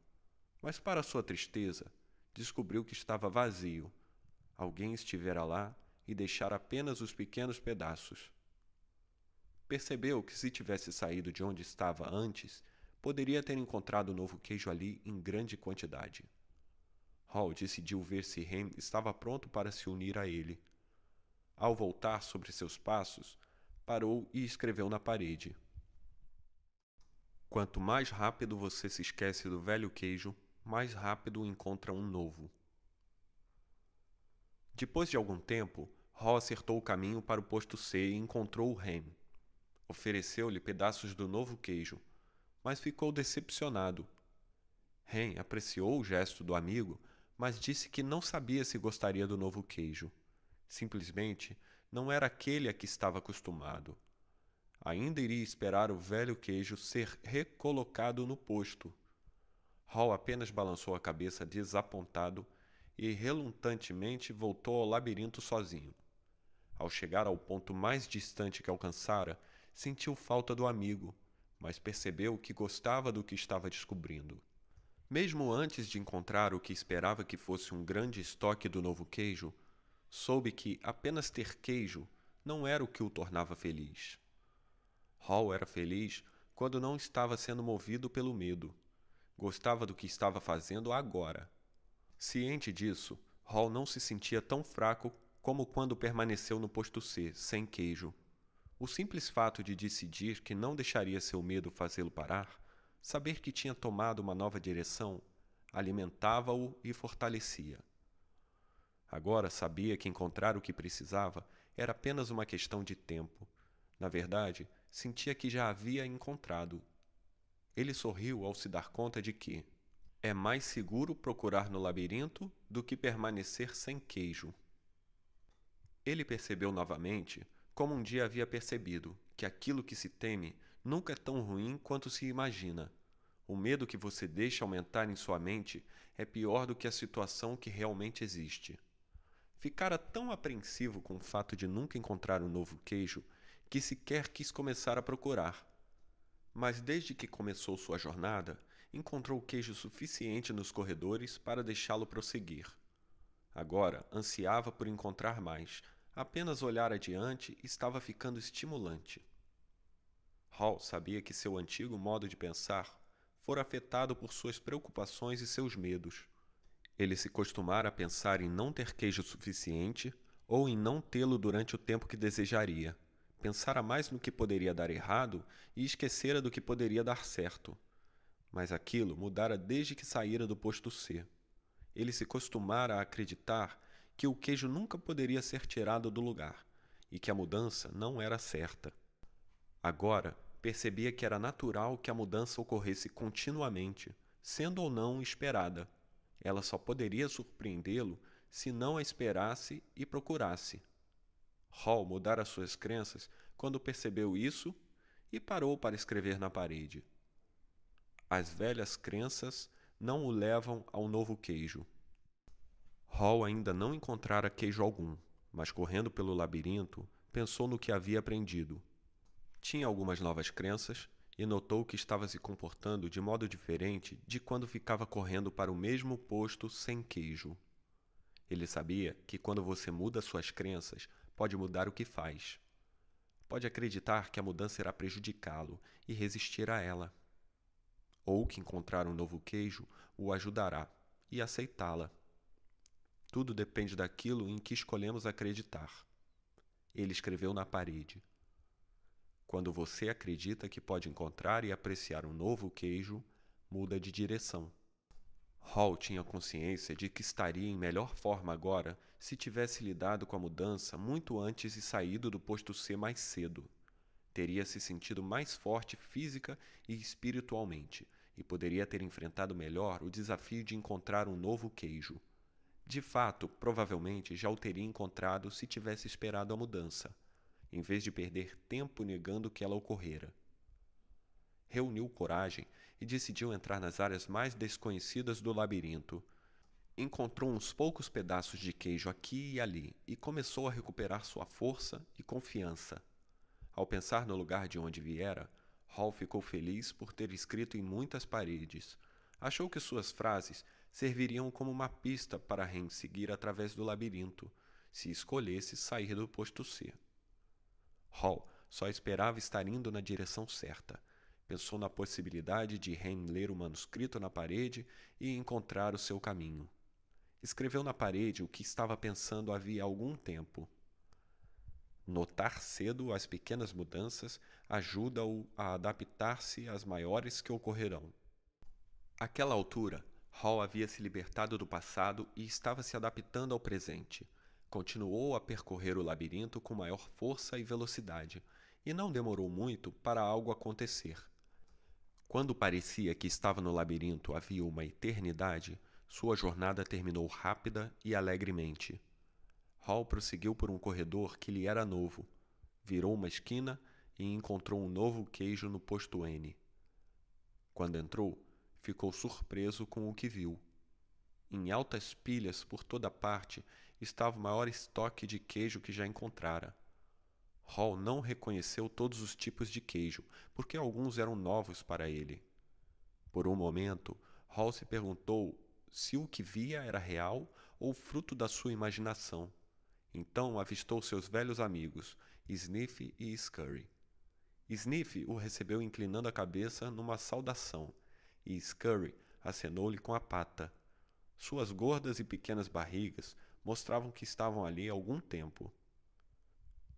mas, para sua tristeza, descobriu que estava vazio Alguém estivera lá e deixara apenas os pequenos pedaços. Percebeu que se tivesse saído de onde estava antes, poderia ter encontrado o novo queijo ali em grande quantidade. Hall decidiu ver se Hem estava pronto para se unir a ele. Ao voltar sobre seus passos, parou e escreveu na parede: Quanto mais rápido você se esquece do velho queijo, mais rápido encontra um novo. Depois de algum tempo, Hall acertou o caminho para o posto C e encontrou o Ham. Ofereceu-lhe pedaços do novo queijo, mas ficou decepcionado. Ham apreciou o gesto do amigo, mas disse que não sabia se gostaria do novo queijo. Simplesmente não era aquele a que estava acostumado. Ainda iria esperar o velho queijo ser recolocado no posto. Hall apenas balançou a cabeça desapontado e relutantemente voltou ao labirinto sozinho. Ao chegar ao ponto mais distante que alcançara, sentiu falta do amigo, mas percebeu que gostava do que estava descobrindo. Mesmo antes de encontrar o que esperava que fosse um grande estoque do novo queijo, soube que apenas ter queijo não era o que o tornava feliz. Hall era feliz quando não estava sendo movido pelo medo. Gostava do que estava fazendo agora Ciente disso, Hall não se sentia tão fraco como quando permaneceu no posto C, sem queijo. O simples fato de decidir que não deixaria seu medo fazê-lo parar, saber que tinha tomado uma nova direção, alimentava-o e fortalecia. Agora sabia que encontrar o que precisava era apenas uma questão de tempo. Na verdade, sentia que já havia encontrado. Ele sorriu ao se dar conta de que, é mais seguro procurar no labirinto do que permanecer sem queijo. Ele percebeu novamente, como um dia havia percebido, que aquilo que se teme nunca é tão ruim quanto se imagina. O medo que você deixa aumentar em sua mente é pior do que a situação que realmente existe. Ficara tão apreensivo com o fato de nunca encontrar um novo queijo que sequer quis começar a procurar. Mas desde que começou sua jornada, encontrou queijo suficiente nos corredores para deixá-lo prosseguir. Agora ansiava por encontrar mais. Apenas olhar adiante estava ficando estimulante. Hall sabia que seu antigo modo de pensar fora afetado por suas preocupações e seus medos. Ele se costumara a pensar em não ter queijo suficiente ou em não tê-lo durante o tempo que desejaria. Pensara mais no que poderia dar errado e esquecera do que poderia dar certo mas aquilo mudara desde que saíra do posto C. Ele se costumara a acreditar que o queijo nunca poderia ser tirado do lugar e que a mudança não era certa. Agora percebia que era natural que a mudança ocorresse continuamente, sendo ou não esperada. Ela só poderia surpreendê-lo se não a esperasse e procurasse. Hall mudara suas crenças quando percebeu isso e parou para escrever na parede. As velhas crenças não o levam ao novo queijo. Hall ainda não encontrara queijo algum, mas correndo pelo labirinto, pensou no que havia aprendido. Tinha algumas novas crenças e notou que estava se comportando de modo diferente de quando ficava correndo para o mesmo posto sem queijo. Ele sabia que quando você muda suas crenças, pode mudar o que faz. Pode acreditar que a mudança irá prejudicá-lo e resistir a ela. Ou que encontrar um novo queijo o ajudará e aceitá-la. Tudo depende daquilo em que escolhemos acreditar. Ele escreveu na parede. Quando você acredita que pode encontrar e apreciar um novo queijo, muda de direção. Hall tinha consciência de que estaria em melhor forma agora se tivesse lidado com a mudança muito antes e saído do posto C mais cedo. Teria se sentido mais forte física e espiritualmente e poderia ter enfrentado melhor o desafio de encontrar um novo queijo. De fato, provavelmente já o teria encontrado se tivesse esperado a mudança em vez de perder tempo negando que ela ocorrera. Reuniu coragem e decidiu entrar nas áreas mais desconhecidas do labirinto. Encontrou uns poucos pedaços de queijo aqui e ali e começou a recuperar sua força e confiança. Ao pensar no lugar de onde viera, Hall ficou feliz por ter escrito em muitas paredes. Achou que suas frases serviriam como uma pista para Ren seguir através do labirinto, se escolhesse sair do posto C. Hall só esperava estar indo na direção certa. Pensou na possibilidade de Ren ler o manuscrito na parede e encontrar o seu caminho. Escreveu na parede o que estava pensando havia algum tempo. Notar cedo as pequenas mudanças ajuda-o a adaptar-se às maiores que ocorrerão. Àquela altura, Hall havia se libertado do passado e estava se adaptando ao presente. Continuou a percorrer o labirinto com maior força e velocidade, e não demorou muito para algo acontecer. Quando parecia que estava no labirinto havia uma eternidade, sua jornada terminou rápida e alegremente. Hall prosseguiu por um corredor que lhe era novo, virou uma esquina e encontrou um novo queijo no posto N. Quando entrou, ficou surpreso com o que viu. Em altas pilhas por toda parte estava o maior estoque de queijo que já encontrara. Hall não reconheceu todos os tipos de queijo, porque alguns eram novos para ele. Por um momento, Hall se perguntou se o que via era real ou fruto da sua imaginação. Então avistou seus velhos amigos, Sniff e Scurry. Sniff o recebeu inclinando a cabeça numa saudação, e Scurry acenou-lhe com a pata. Suas gordas e pequenas barrigas mostravam que estavam ali há algum tempo.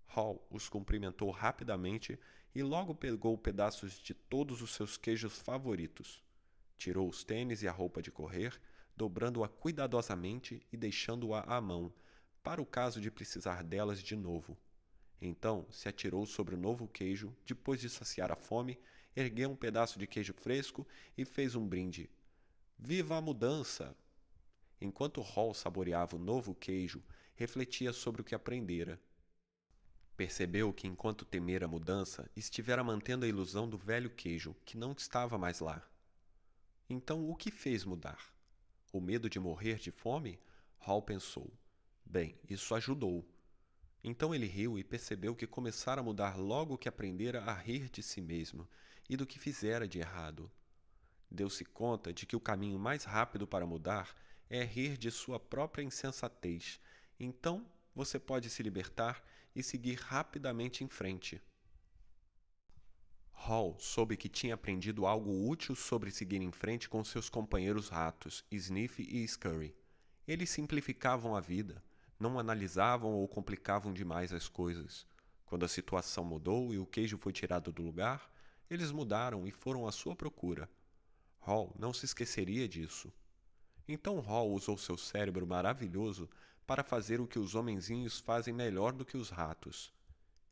Hall os cumprimentou rapidamente e logo pegou pedaços de todos os seus queijos favoritos. Tirou os tênis e a roupa de correr, dobrando-a cuidadosamente e deixando-a à mão, para o caso de precisar delas de novo. Então se atirou sobre o novo queijo, depois de saciar a fome, ergueu um pedaço de queijo fresco e fez um brinde. Viva a mudança! Enquanto Hall saboreava o novo queijo, refletia sobre o que aprendera. Percebeu que, enquanto temera a mudança, estivera mantendo a ilusão do velho queijo, que não estava mais lá. Então, o que fez mudar? O medo de morrer de fome? Hall pensou. Bem, isso ajudou. Então ele riu e percebeu que começara a mudar logo que aprendera a rir de si mesmo e do que fizera de errado. Deu-se conta de que o caminho mais rápido para mudar é rir de sua própria insensatez. Então você pode se libertar e seguir rapidamente em frente. Hall soube que tinha aprendido algo útil sobre seguir em frente com seus companheiros ratos, Sniff e Scurry. Eles simplificavam a vida, não analisavam ou complicavam demais as coisas. Quando a situação mudou e o queijo foi tirado do lugar, eles mudaram e foram à sua procura. Hall não se esqueceria disso. Então Hall usou seu cérebro maravilhoso para fazer o que os homenzinhos fazem melhor do que os ratos.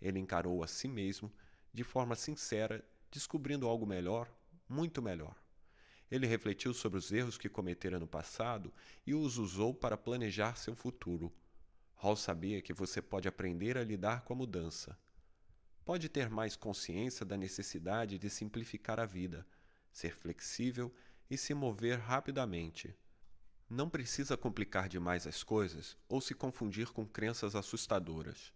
Ele encarou a si mesmo de forma sincera, descobrindo algo melhor, muito melhor. Ele refletiu sobre os erros que cometera no passado e os usou para planejar seu futuro. Hall sabia que você pode aprender a lidar com a mudança. Pode ter mais consciência da necessidade de simplificar a vida, ser flexível e se mover rapidamente Não precisa complicar demais as coisas ou se confundir com crenças assustadoras.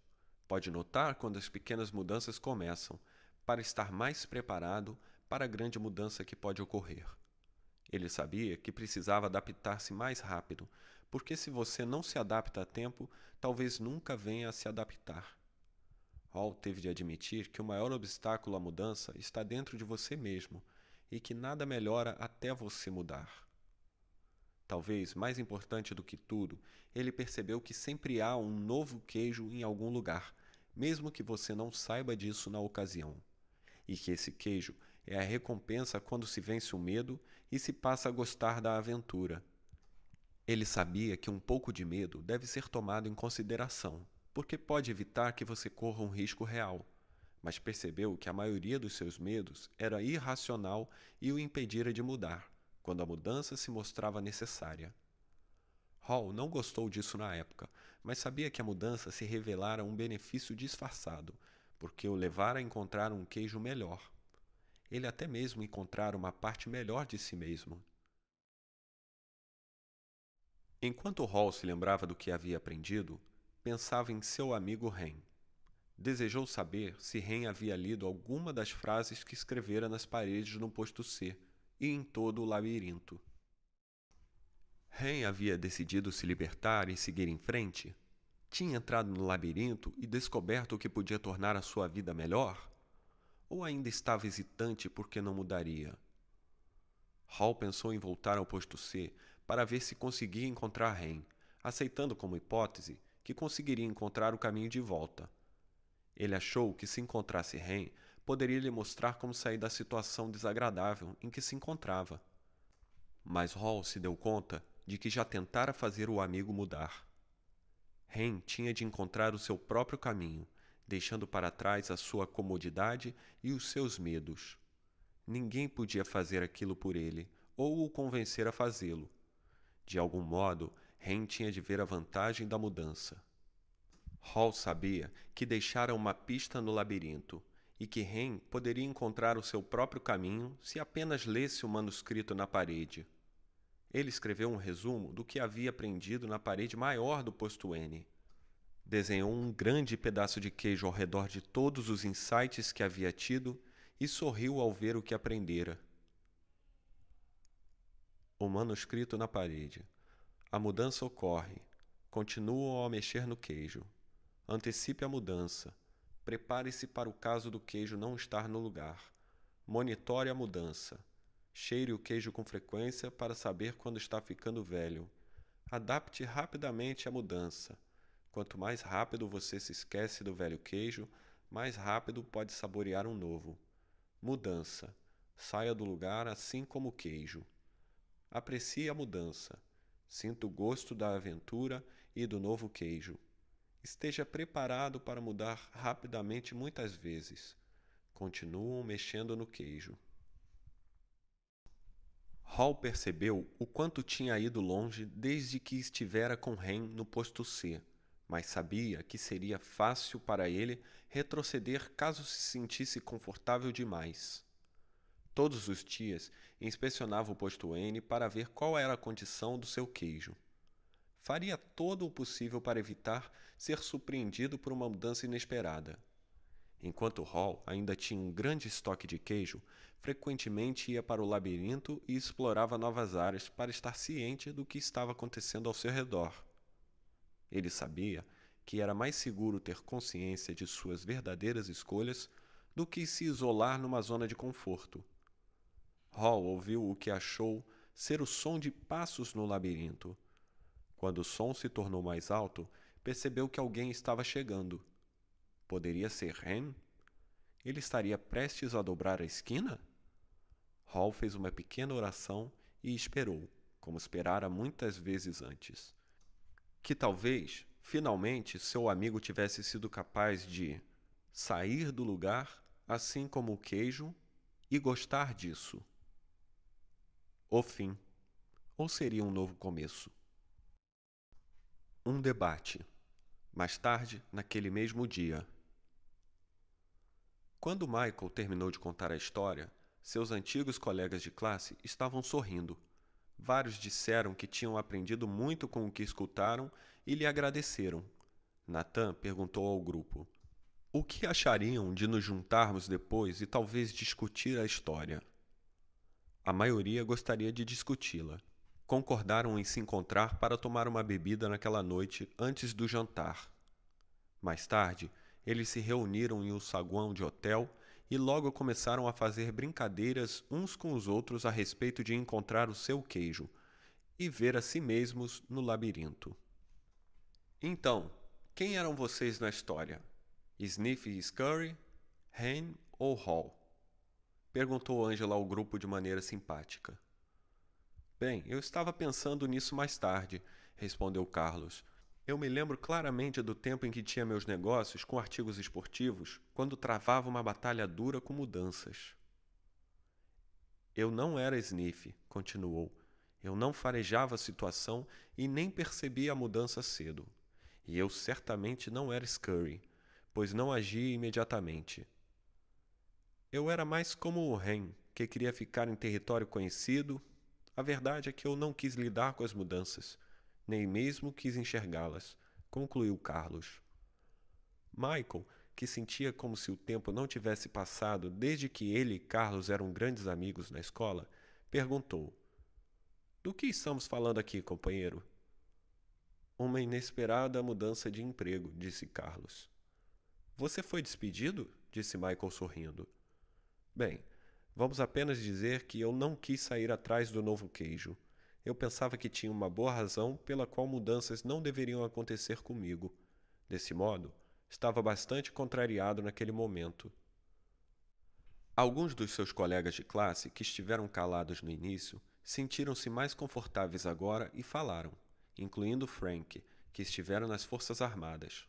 Pode notar quando as pequenas mudanças começam, para estar mais preparado para a grande mudança que pode ocorrer. Ele sabia que precisava adaptar-se mais rápido, porque se você não se adapta a tempo, talvez nunca venha a se adaptar. Hall teve de admitir que o maior obstáculo à mudança está dentro de você mesmo e que nada melhora até você mudar. Talvez mais importante do que tudo, ele percebeu que sempre há um novo queijo em algum lugar, mesmo que você não saiba disso na ocasião. E que esse queijo é a recompensa quando se vence o medo e se passa a gostar da aventura. Ele sabia que um pouco de medo deve ser tomado em consideração, porque pode evitar que você corra um risco real, mas percebeu que a maioria dos seus medos era irracional e o impedira de mudar quando a mudança se mostrava necessária. Hall não gostou disso na época, mas sabia que a mudança se revelara um benefício disfarçado, porque o levara a encontrar um queijo melhor. Ele até mesmo encontrara uma parte melhor de si mesmo. Enquanto Hall se lembrava do que havia aprendido, pensava em seu amigo Ren. Desejou saber se Ren havia lido alguma das frases que escrevera nas paredes no posto C e em todo o labirinto. Ren havia decidido se libertar e seguir em frente? Tinha entrado no labirinto e descoberto o que podia tornar a sua vida melhor? Ou ainda estava hesitante porque não mudaria? Hall pensou em voltar ao posto C para ver se conseguia encontrar Ren, aceitando como hipótese que conseguiria encontrar o caminho de volta. Ele achou que se encontrasse Ren, poderia lhe mostrar como sair da situação desagradável em que se encontrava. Mas Hall se deu conta de que já tentara fazer o amigo mudar. Ren tinha de encontrar o seu próprio caminho, deixando para trás a sua comodidade e os seus medos. Ninguém podia fazer aquilo por ele ou o convencer a fazê-lo. De algum modo, Ren tinha de ver a vantagem da mudança. Hall sabia que deixara uma pista no labirinto e que Ren poderia encontrar o seu próprio caminho se apenas lesse o manuscrito na parede. Ele escreveu um resumo do que havia aprendido na parede maior do posto N. Desenhou um grande pedaço de queijo ao redor de todos os insights que havia tido e sorriu ao ver o que aprendera. O manuscrito na parede. A mudança ocorre. Continuam a mexer no queijo. Antecipe a mudança. Prepare-se para o caso do queijo não estar no lugar. Monitore a mudança. Cheire o queijo com frequência para saber quando está ficando velho. Adapte rapidamente a mudança. Quanto mais rápido você se esquece do velho queijo, mais rápido pode saborear um novo. Mudança. Saia do lugar assim como o queijo. Aprecie a mudança. Sinta o gosto da aventura e do novo queijo. Esteja preparado para mudar rapidamente muitas vezes. Continuam mexendo no queijo. Hall percebeu o quanto tinha ido longe desde que estivera com Ren no posto C, mas sabia que seria fácil para ele retroceder caso se sentisse confortável demais. Todos os dias inspecionava o posto N para ver qual era a condição do seu queijo faria todo o possível para evitar ser surpreendido por uma mudança inesperada. Enquanto Hall ainda tinha um grande estoque de queijo, frequentemente ia para o labirinto e explorava novas áreas para estar ciente do que estava acontecendo ao seu redor. Ele sabia que era mais seguro ter consciência de suas verdadeiras escolhas do que se isolar numa zona de conforto. Hall ouviu o que achou ser o som de passos no labirinto quando o som se tornou mais alto, percebeu que alguém estava chegando. Poderia ser Ren? Ele estaria prestes a dobrar a esquina? Hall fez uma pequena oração e esperou, como esperara muitas vezes antes. Que talvez, finalmente, seu amigo tivesse sido capaz de sair do lugar, assim como o queijo, e gostar disso. O fim. Ou seria um novo começo? Um debate. Mais tarde, naquele mesmo dia. Quando Michael terminou de contar a história, seus antigos colegas de classe estavam sorrindo. Vários disseram que tinham aprendido muito com o que escutaram e lhe agradeceram. Nathan perguntou ao grupo: O que achariam de nos juntarmos depois e talvez discutir a história? A maioria gostaria de discuti-la. Concordaram em se encontrar para tomar uma bebida naquela noite antes do jantar. Mais tarde, eles se reuniram em um saguão de hotel e logo começaram a fazer brincadeiras uns com os outros a respeito de encontrar o seu queijo e ver a si mesmos no labirinto. Então, quem eram vocês na história? Sniff e Scurry, Hen ou Hall? Perguntou Angela ao grupo de maneira simpática. Bem, eu estava pensando nisso mais tarde, respondeu Carlos. Eu me lembro claramente do tempo em que tinha meus negócios com artigos esportivos, quando travava uma batalha dura com mudanças. Eu não era Sniff, continuou. Eu não farejava a situação e nem percebia a mudança cedo. E eu certamente não era Scurry, pois não agia imediatamente. Eu era mais como o Ren, que queria ficar em território conhecido. A verdade é que eu não quis lidar com as mudanças nem mesmo quis enxergá-las, concluiu Carlos. Michael, que sentia como se o tempo não tivesse passado desde que ele e Carlos eram grandes amigos na escola, perguntou: Do que estamos falando aqui, companheiro? Uma inesperada mudança de emprego, disse Carlos. Você foi despedido? disse Michael sorrindo. Bem, vamos apenas dizer que eu não quis sair atrás do novo queijo eu pensava que tinha uma boa razão pela qual mudanças não deveriam acontecer comigo. Desse modo, estava bastante contrariado naquele momento. Alguns dos seus colegas de classe, que estiveram calados no início, sentiram-se mais confortáveis agora e falaram, incluindo Frank, que estiveram nas Forças Armadas.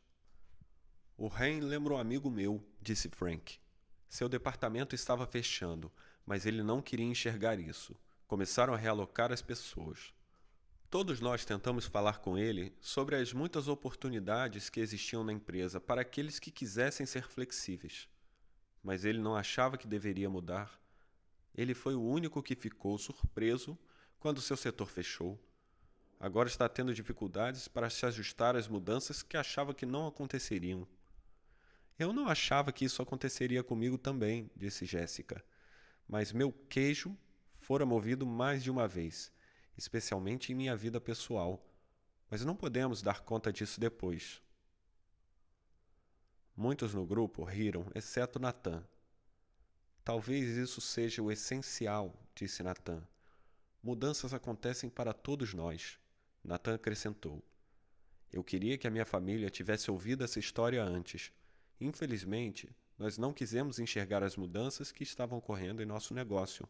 O Ren lembra um amigo meu, disse Frank. Seu departamento estava fechando, mas ele não queria enxergar isso começaram a realocar as pessoas. Todos nós tentamos falar com ele sobre as muitas oportunidades que existiam na empresa para aqueles que quisessem ser flexíveis. Mas ele não achava que deveria mudar. Ele foi o único que ficou surpreso quando seu setor fechou. Agora está tendo dificuldades para se ajustar às mudanças que achava que não aconteceriam. Eu não achava que isso aconteceria comigo também, disse Jéssica. Mas meu queijo fora movido mais de uma vez, especialmente em minha vida pessoal, mas não podemos dar conta disso depois. Muitos no grupo riram, exceto Natan. Talvez isso seja o essencial, disse Natan. Mudanças acontecem para todos nós. Natan acrescentou. Eu queria que a minha família tivesse ouvido essa história antes. Infelizmente, nós não quisemos enxergar as mudanças que estavam ocorrendo em nosso negócio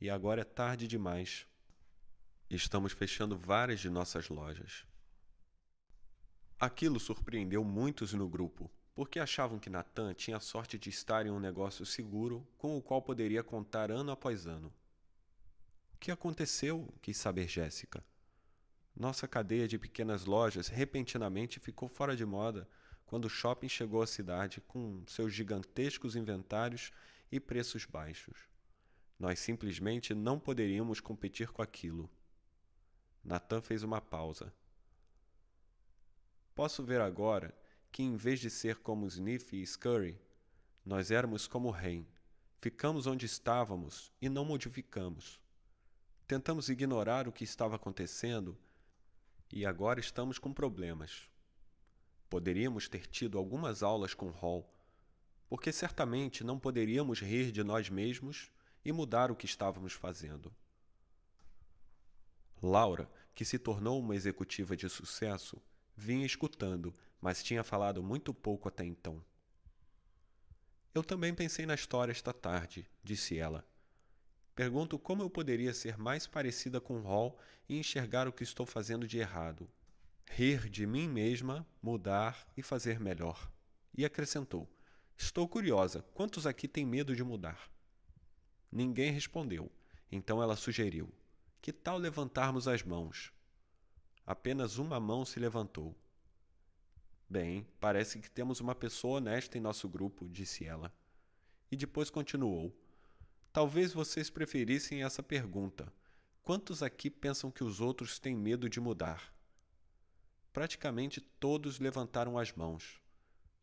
e agora é tarde demais. Estamos fechando várias de nossas lojas. Aquilo surpreendeu muitos no grupo, porque achavam que Natan tinha a sorte de estar em um negócio seguro com o qual poderia contar ano após ano. O que aconteceu? quis saber Jéssica. Nossa cadeia de pequenas lojas repentinamente ficou fora de moda quando o shopping chegou à cidade com seus gigantescos inventários e preços baixos. Nós simplesmente não poderíamos competir com aquilo. Nathan fez uma pausa. Posso ver agora que, em vez de ser como Sniff e Scurry, nós éramos como Rain. Ficamos onde estávamos e não modificamos. Tentamos ignorar o que estava acontecendo e agora estamos com problemas. Poderíamos ter tido algumas aulas com Hall, porque certamente não poderíamos rir de nós mesmos e mudar o que estávamos fazendo. Laura, que se tornou uma executiva de sucesso, vinha escutando, mas tinha falado muito pouco até então. Eu também pensei na história esta tarde, disse ela. Pergunto como eu poderia ser mais parecida com Hall e enxergar o que estou fazendo de errado. Rir de mim mesma, mudar e fazer melhor. E acrescentou: Estou curiosa, quantos aqui têm medo de mudar? Ninguém respondeu. Então ela sugeriu: Que tal levantarmos as mãos? Apenas uma mão se levantou. Bem, parece que temos uma pessoa honesta em nosso grupo, disse ela. E depois continuou: Talvez vocês preferissem essa pergunta. Quantos aqui pensam que os outros têm medo de mudar? Praticamente todos levantaram as mãos.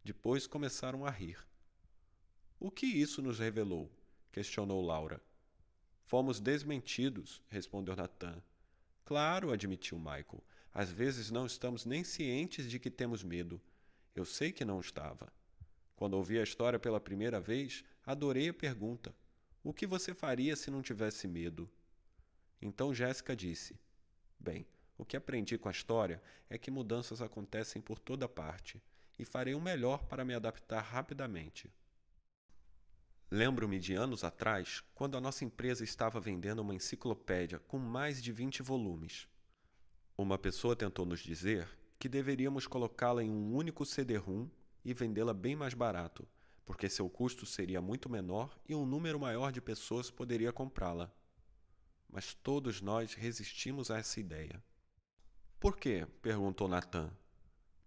Depois começaram a rir. O que isso nos revelou? questionou Laura. Fomos desmentidos, respondeu Nathan. Claro, admitiu Michael. Às vezes não estamos nem cientes de que temos medo. Eu sei que não estava. Quando ouvi a história pela primeira vez, adorei a pergunta: O que você faria se não tivesse medo? Então Jéssica disse: Bem, o que aprendi com a história é que mudanças acontecem por toda parte e farei o melhor para me adaptar rapidamente. Lembro-me de anos atrás, quando a nossa empresa estava vendendo uma enciclopédia com mais de 20 volumes. Uma pessoa tentou nos dizer que deveríamos colocá-la em um único CD-ROM e vendê-la bem mais barato, porque seu custo seria muito menor e um número maior de pessoas poderia comprá-la. Mas todos nós resistimos a essa ideia. Por quê? perguntou Nathan.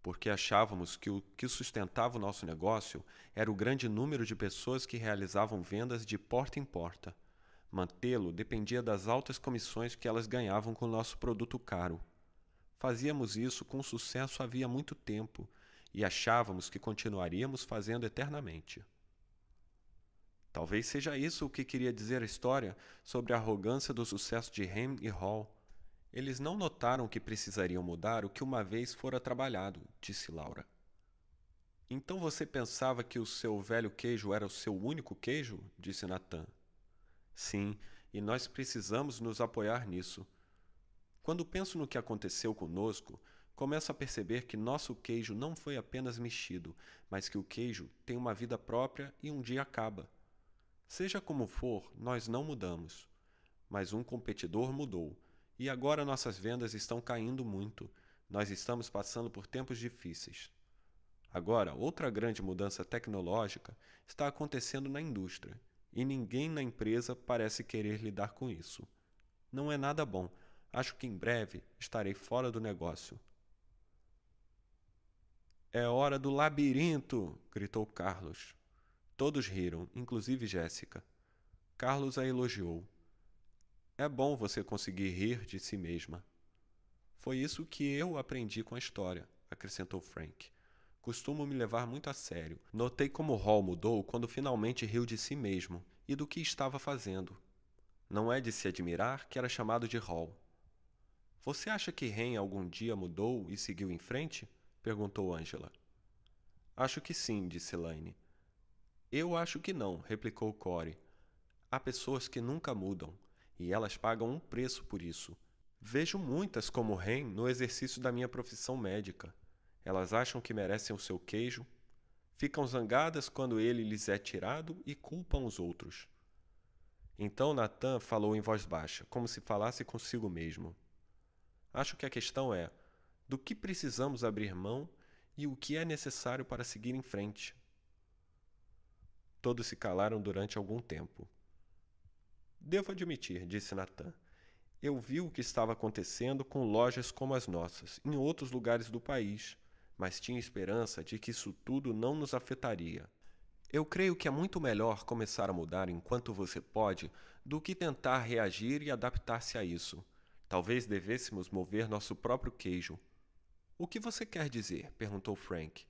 Porque achávamos que o que sustentava o nosso negócio era o grande número de pessoas que realizavam vendas de porta em porta. Mantê-lo dependia das altas comissões que elas ganhavam com o nosso produto caro. Fazíamos isso com sucesso havia muito tempo e achávamos que continuaríamos fazendo eternamente. Talvez seja isso o que queria dizer a história sobre a arrogância do sucesso de Ham e Hall. Eles não notaram que precisariam mudar o que uma vez fora trabalhado, disse Laura. Então você pensava que o seu velho queijo era o seu único queijo? disse Nathan. Sim, e nós precisamos nos apoiar nisso. Quando penso no que aconteceu conosco, começo a perceber que nosso queijo não foi apenas mexido, mas que o queijo tem uma vida própria e um dia acaba. Seja como for, nós não mudamos. Mas um competidor mudou, e agora nossas vendas estão caindo muito. Nós estamos passando por tempos difíceis. Agora, outra grande mudança tecnológica está acontecendo na indústria, e ninguém na empresa parece querer lidar com isso. Não é nada bom Acho que em breve estarei fora do negócio. É hora do labirinto! gritou Carlos. Todos riram, inclusive Jéssica. Carlos a elogiou. É bom você conseguir rir de si mesma. Foi isso que eu aprendi com a história, acrescentou Frank. Costumo me levar muito a sério. Notei como Hall mudou quando finalmente riu de si mesmo e do que estava fazendo. Não é de se admirar que era chamado de Hall. Você acha que Ren algum dia mudou e seguiu em frente? perguntou Angela. Acho que sim, disse Elaine. Eu acho que não, replicou Corey. Há pessoas que nunca mudam, e elas pagam um preço por isso. Vejo muitas como Ren no exercício da minha profissão médica. Elas acham que merecem o seu queijo, ficam zangadas quando ele lhes é tirado e culpam os outros. Então Natan falou em voz baixa, como se falasse consigo mesmo. Acho que a questão é: do que precisamos abrir mão e o que é necessário para seguir em frente? Todos se calaram durante algum tempo. Devo admitir, disse Natan. Eu vi o que estava acontecendo com lojas como as nossas, em outros lugares do país, mas tinha esperança de que isso tudo não nos afetaria. Eu creio que é muito melhor começar a mudar enquanto você pode do que tentar reagir e adaptar-se a isso. Talvez devêssemos mover nosso próprio queijo. O que você quer dizer? perguntou Frank.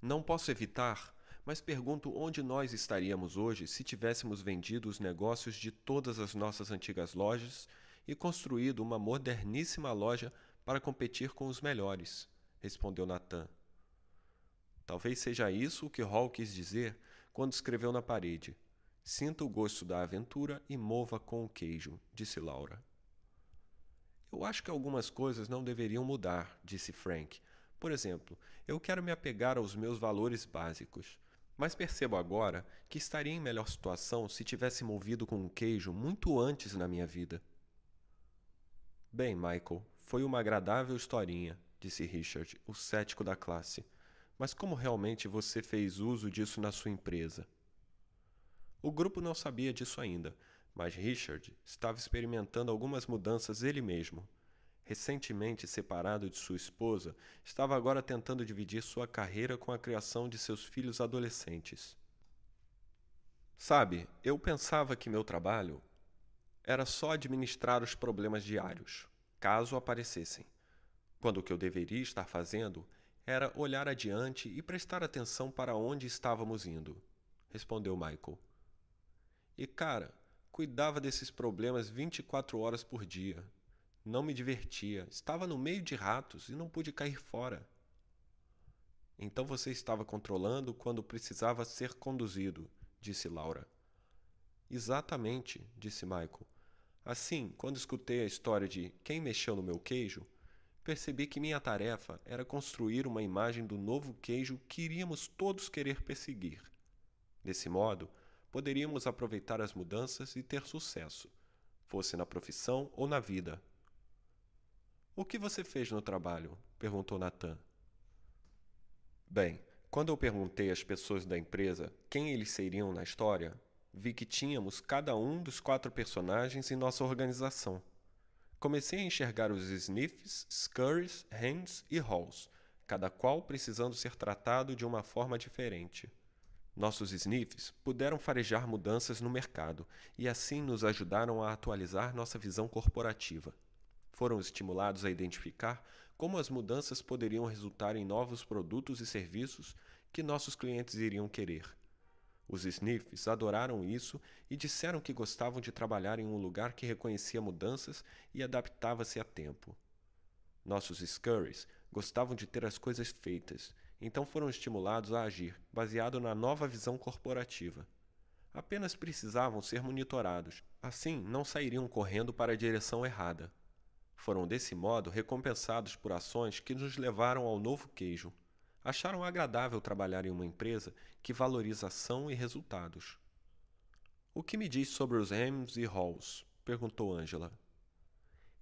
Não posso evitar, mas pergunto onde nós estaríamos hoje se tivéssemos vendido os negócios de todas as nossas antigas lojas e construído uma moderníssima loja para competir com os melhores, respondeu Nathan. Talvez seja isso o que Hall quis dizer quando escreveu na parede. Sinta o gosto da aventura e mova com o queijo, disse Laura. Eu acho que algumas coisas não deveriam mudar, disse Frank. Por exemplo, eu quero me apegar aos meus valores básicos. Mas percebo agora que estaria em melhor situação se tivesse movido com um queijo muito antes na minha vida. Bem, Michael, foi uma agradável historinha, disse Richard, o cético da classe. Mas como realmente você fez uso disso na sua empresa? O grupo não sabia disso ainda, mas Richard estava experimentando algumas mudanças ele mesmo. Recentemente separado de sua esposa, estava agora tentando dividir sua carreira com a criação de seus filhos adolescentes. Sabe, eu pensava que meu trabalho era só administrar os problemas diários, caso aparecessem, quando o que eu deveria estar fazendo era olhar adiante e prestar atenção para onde estávamos indo, respondeu Michael. E cara, cuidava desses problemas 24 horas por dia. Não me divertia, estava no meio de ratos e não pude cair fora. Então você estava controlando quando precisava ser conduzido, disse Laura. Exatamente, disse Michael. Assim, quando escutei a história de quem mexeu no meu queijo, percebi que minha tarefa era construir uma imagem do novo queijo que iríamos todos querer perseguir. Desse modo, poderíamos aproveitar as mudanças e ter sucesso, fosse na profissão ou na vida. O que você fez no trabalho? perguntou Nathan. Bem, quando eu perguntei às pessoas da empresa quem eles seriam na história, vi que tínhamos cada um dos quatro personagens em nossa organização. Comecei a enxergar os Sniffs, Scurries, Hands e Halls, cada qual precisando ser tratado de uma forma diferente. Nossos Sniffs puderam farejar mudanças no mercado e assim nos ajudaram a atualizar nossa visão corporativa. Foram estimulados a identificar como as mudanças poderiam resultar em novos produtos e serviços que nossos clientes iriam querer. Os Sniffs adoraram isso e disseram que gostavam de trabalhar em um lugar que reconhecia mudanças e adaptava-se a tempo. Nossos Scurries gostavam de ter as coisas feitas, então foram estimulados a agir, baseado na nova visão corporativa. Apenas precisavam ser monitorados, assim não sairiam correndo para a direção errada. Foram desse modo recompensados por ações que nos levaram ao novo queijo, acharam agradável trabalhar em uma empresa que valoriza ação e resultados. O que me diz sobre os Hems e Halls? perguntou Angela.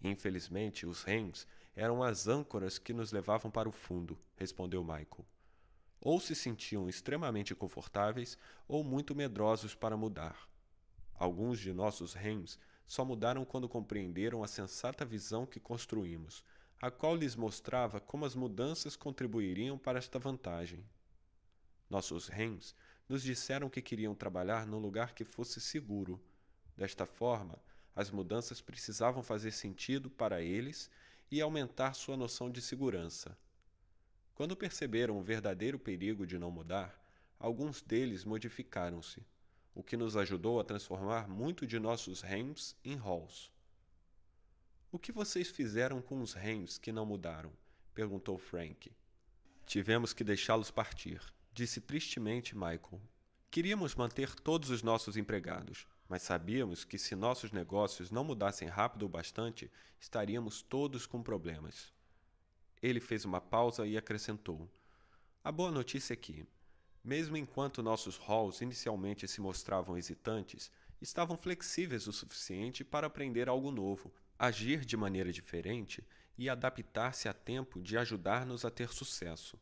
Infelizmente, os Hems eram as âncoras que nos levavam para o fundo, respondeu Michael. Ou se sentiam extremamente confortáveis ou muito medrosos para mudar. Alguns de nossos Hems só mudaram quando compreenderam a sensata visão que construímos, a qual lhes mostrava como as mudanças contribuiriam para esta vantagem. Nossos rens nos disseram que queriam trabalhar num lugar que fosse seguro. Desta forma, as mudanças precisavam fazer sentido para eles e aumentar sua noção de segurança. Quando perceberam o verdadeiro perigo de não mudar, alguns deles modificaram-se, o que nos ajudou a transformar muito de nossos rens em halls. O que vocês fizeram com os rens que não mudaram? perguntou Frank. Tivemos que deixá-los partir, disse tristemente Michael. Queríamos manter todos os nossos empregados, mas sabíamos que se nossos negócios não mudassem rápido o bastante, estaríamos todos com problemas. Ele fez uma pausa e acrescentou: A boa notícia é que, mesmo enquanto nossos halls inicialmente se mostravam hesitantes, estavam flexíveis o suficiente para aprender algo novo agir de maneira diferente e adaptar-se a tempo de ajudar-nos a ter sucesso.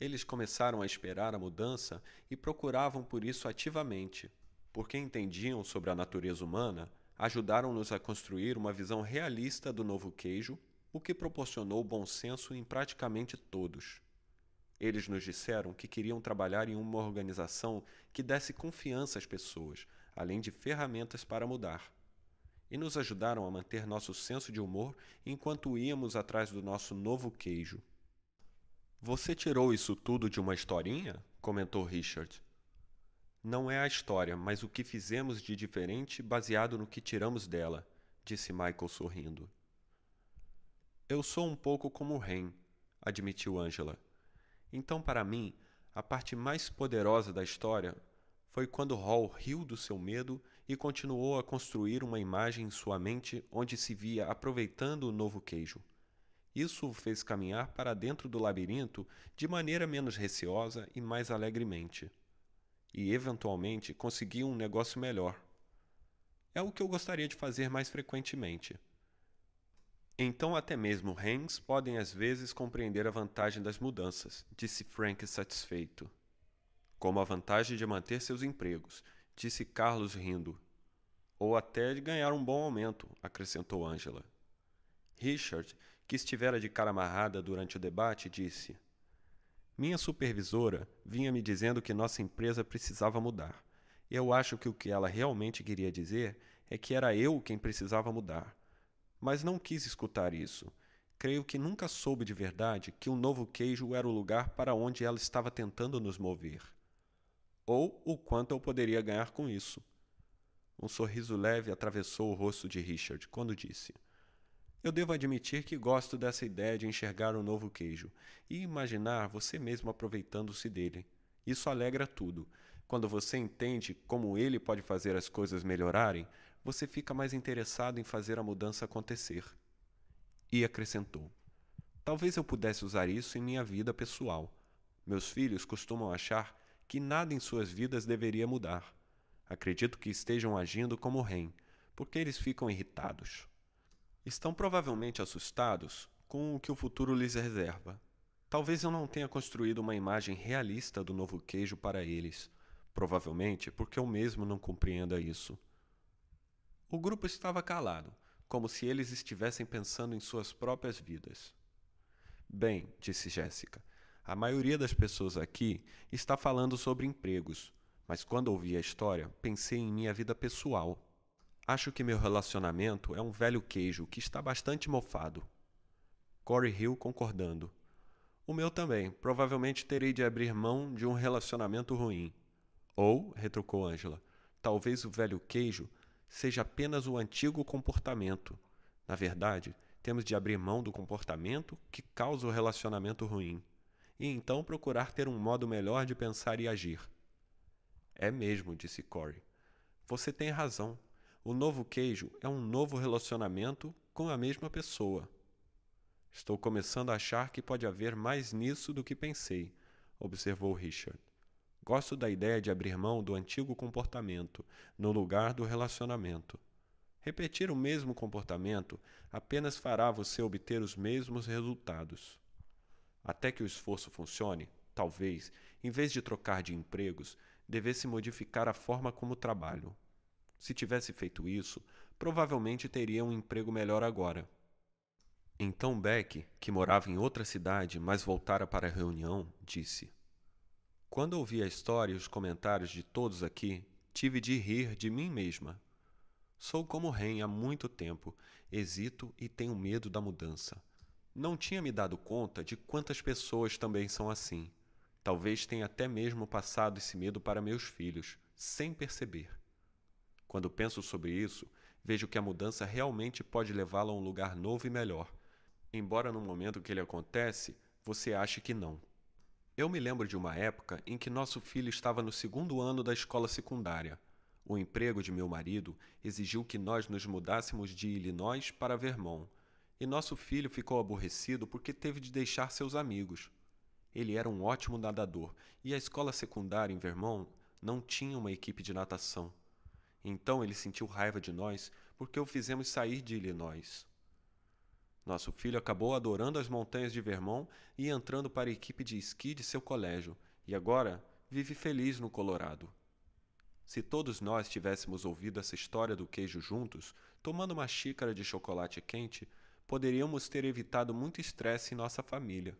Eles começaram a esperar a mudança e procuravam por isso ativamente. Porque entendiam sobre a natureza humana, ajudaram-nos a construir uma visão realista do novo queijo, o que proporcionou bom senso em praticamente todos. Eles nos disseram que queriam trabalhar em uma organização que desse confiança às pessoas, além de ferramentas para mudar e nos ajudaram a manter nosso senso de humor enquanto íamos atrás do nosso novo queijo. Você tirou isso tudo de uma historinha? comentou Richard. Não é a história, mas o que fizemos de diferente baseado no que tiramos dela, disse Michael sorrindo. Eu sou um pouco como Ren, admitiu Angela. Então, para mim, a parte mais poderosa da história foi quando Hall riu do seu medo e continuou a construir uma imagem em sua mente onde se via aproveitando o novo queijo. Isso o fez caminhar para dentro do labirinto de maneira menos receosa e mais alegremente. E, eventualmente, conseguiu um negócio melhor. É o que eu gostaria de fazer mais frequentemente. Então, até mesmo Hans podem às vezes compreender a vantagem das mudanças, disse Frank satisfeito como a vantagem de manter seus empregos, disse Carlos rindo. Ou até de ganhar um bom aumento, acrescentou Angela. Richard, que estivera de cara amarrada durante o debate, disse: Minha supervisora vinha me dizendo que nossa empresa precisava mudar. Eu acho que o que ela realmente queria dizer é que era eu quem precisava mudar. Mas não quis escutar isso. Creio que nunca soube de verdade que o novo queijo era o lugar para onde ela estava tentando nos mover. Ou o quanto eu poderia ganhar com isso. Um sorriso leve atravessou o rosto de Richard quando disse: Eu devo admitir que gosto dessa ideia de enxergar o novo queijo e imaginar você mesmo aproveitando-se dele. Isso alegra tudo. Quando você entende como ele pode fazer as coisas melhorarem, você fica mais interessado em fazer a mudança acontecer. E acrescentou: Talvez eu pudesse usar isso em minha vida pessoal. Meus filhos costumam achar que nada em suas vidas deveria mudar. Acredito que estejam agindo como Ren, porque eles ficam irritados. Estão provavelmente assustados com o que o futuro lhes reserva. Talvez eu não tenha construído uma imagem realista do novo queijo para eles, provavelmente porque eu mesmo não compreenda isso. O grupo estava calado, como se eles estivessem pensando em suas próprias vidas. Bem, disse Jéssica, a maioria das pessoas aqui está falando sobre empregos, mas quando ouvi a história, pensei em minha vida pessoal. Acho que meu relacionamento é um velho queijo que está bastante mofado. Corey Hill concordando. O meu também. Provavelmente terei de abrir mão de um relacionamento ruim. Ou, retrucou Angela, talvez o velho queijo seja apenas o antigo comportamento. Na verdade, temos de abrir mão do comportamento que causa o relacionamento ruim, e então procurar ter um modo melhor de pensar e agir. É mesmo, disse Corey. Você tem razão. O novo queijo é um novo relacionamento com a mesma pessoa. Estou começando a achar que pode haver mais nisso do que pensei, observou Richard. Gosto da ideia de abrir mão do antigo comportamento no lugar do relacionamento. Repetir o mesmo comportamento apenas fará você obter os mesmos resultados. Até que o esforço funcione, talvez, em vez de trocar de empregos, devesse modificar a forma como trabalho. Se tivesse feito isso, provavelmente teria um emprego melhor agora. Então Beck, que morava em outra cidade, mas voltara para a reunião, disse: quando ouvi a história e os comentários de todos aqui, tive de rir de mim mesma. Sou como Ren há muito tempo, hesito e tenho medo da mudança. Não tinha me dado conta de quantas pessoas também são assim. Talvez tenha até mesmo passado esse medo para meus filhos, sem perceber. Quando penso sobre isso, vejo que a mudança realmente pode levá-lo a um lugar novo e melhor, embora no momento que ele acontece, você ache que não. Eu me lembro de uma época em que nosso filho estava no segundo ano da escola secundária. O emprego de meu marido exigiu que nós nos mudássemos de Illinois para Vermont, e nosso filho ficou aborrecido porque teve de deixar seus amigos. Ele era um ótimo nadador e a escola secundária em Vermont não tinha uma equipe de natação. Então ele sentiu raiva de nós porque o fizemos sair de Illinois. Nosso filho acabou adorando as montanhas de Vermont e entrando para a equipe de esqui de seu colégio, e agora vive feliz no Colorado. Se todos nós tivéssemos ouvido essa história do queijo juntos, tomando uma xícara de chocolate quente, poderíamos ter evitado muito estresse em nossa família.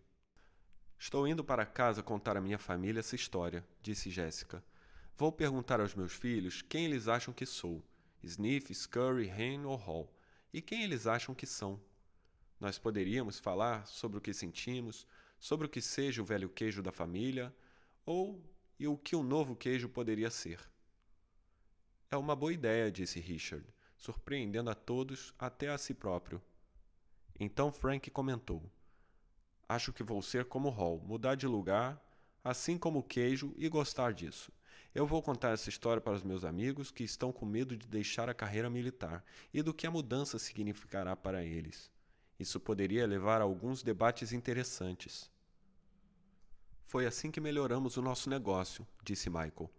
Estou indo para casa contar à minha família essa história, disse Jéssica. Vou perguntar aos meus filhos quem eles acham que sou: Sniff, Scurry, Hen ou Hall, e quem eles acham que são. Nós poderíamos falar sobre o que sentimos, sobre o que seja o velho queijo da família, ou e o que o novo queijo poderia ser. É uma boa ideia, disse Richard, surpreendendo a todos, até a si próprio. Então Frank comentou: Acho que vou ser como Hall, mudar de lugar, assim como o queijo, e gostar disso. Eu vou contar essa história para os meus amigos que estão com medo de deixar a carreira militar e do que a mudança significará para eles. Isso poderia levar a alguns debates interessantes. Foi assim que melhoramos o nosso negócio, disse Michael.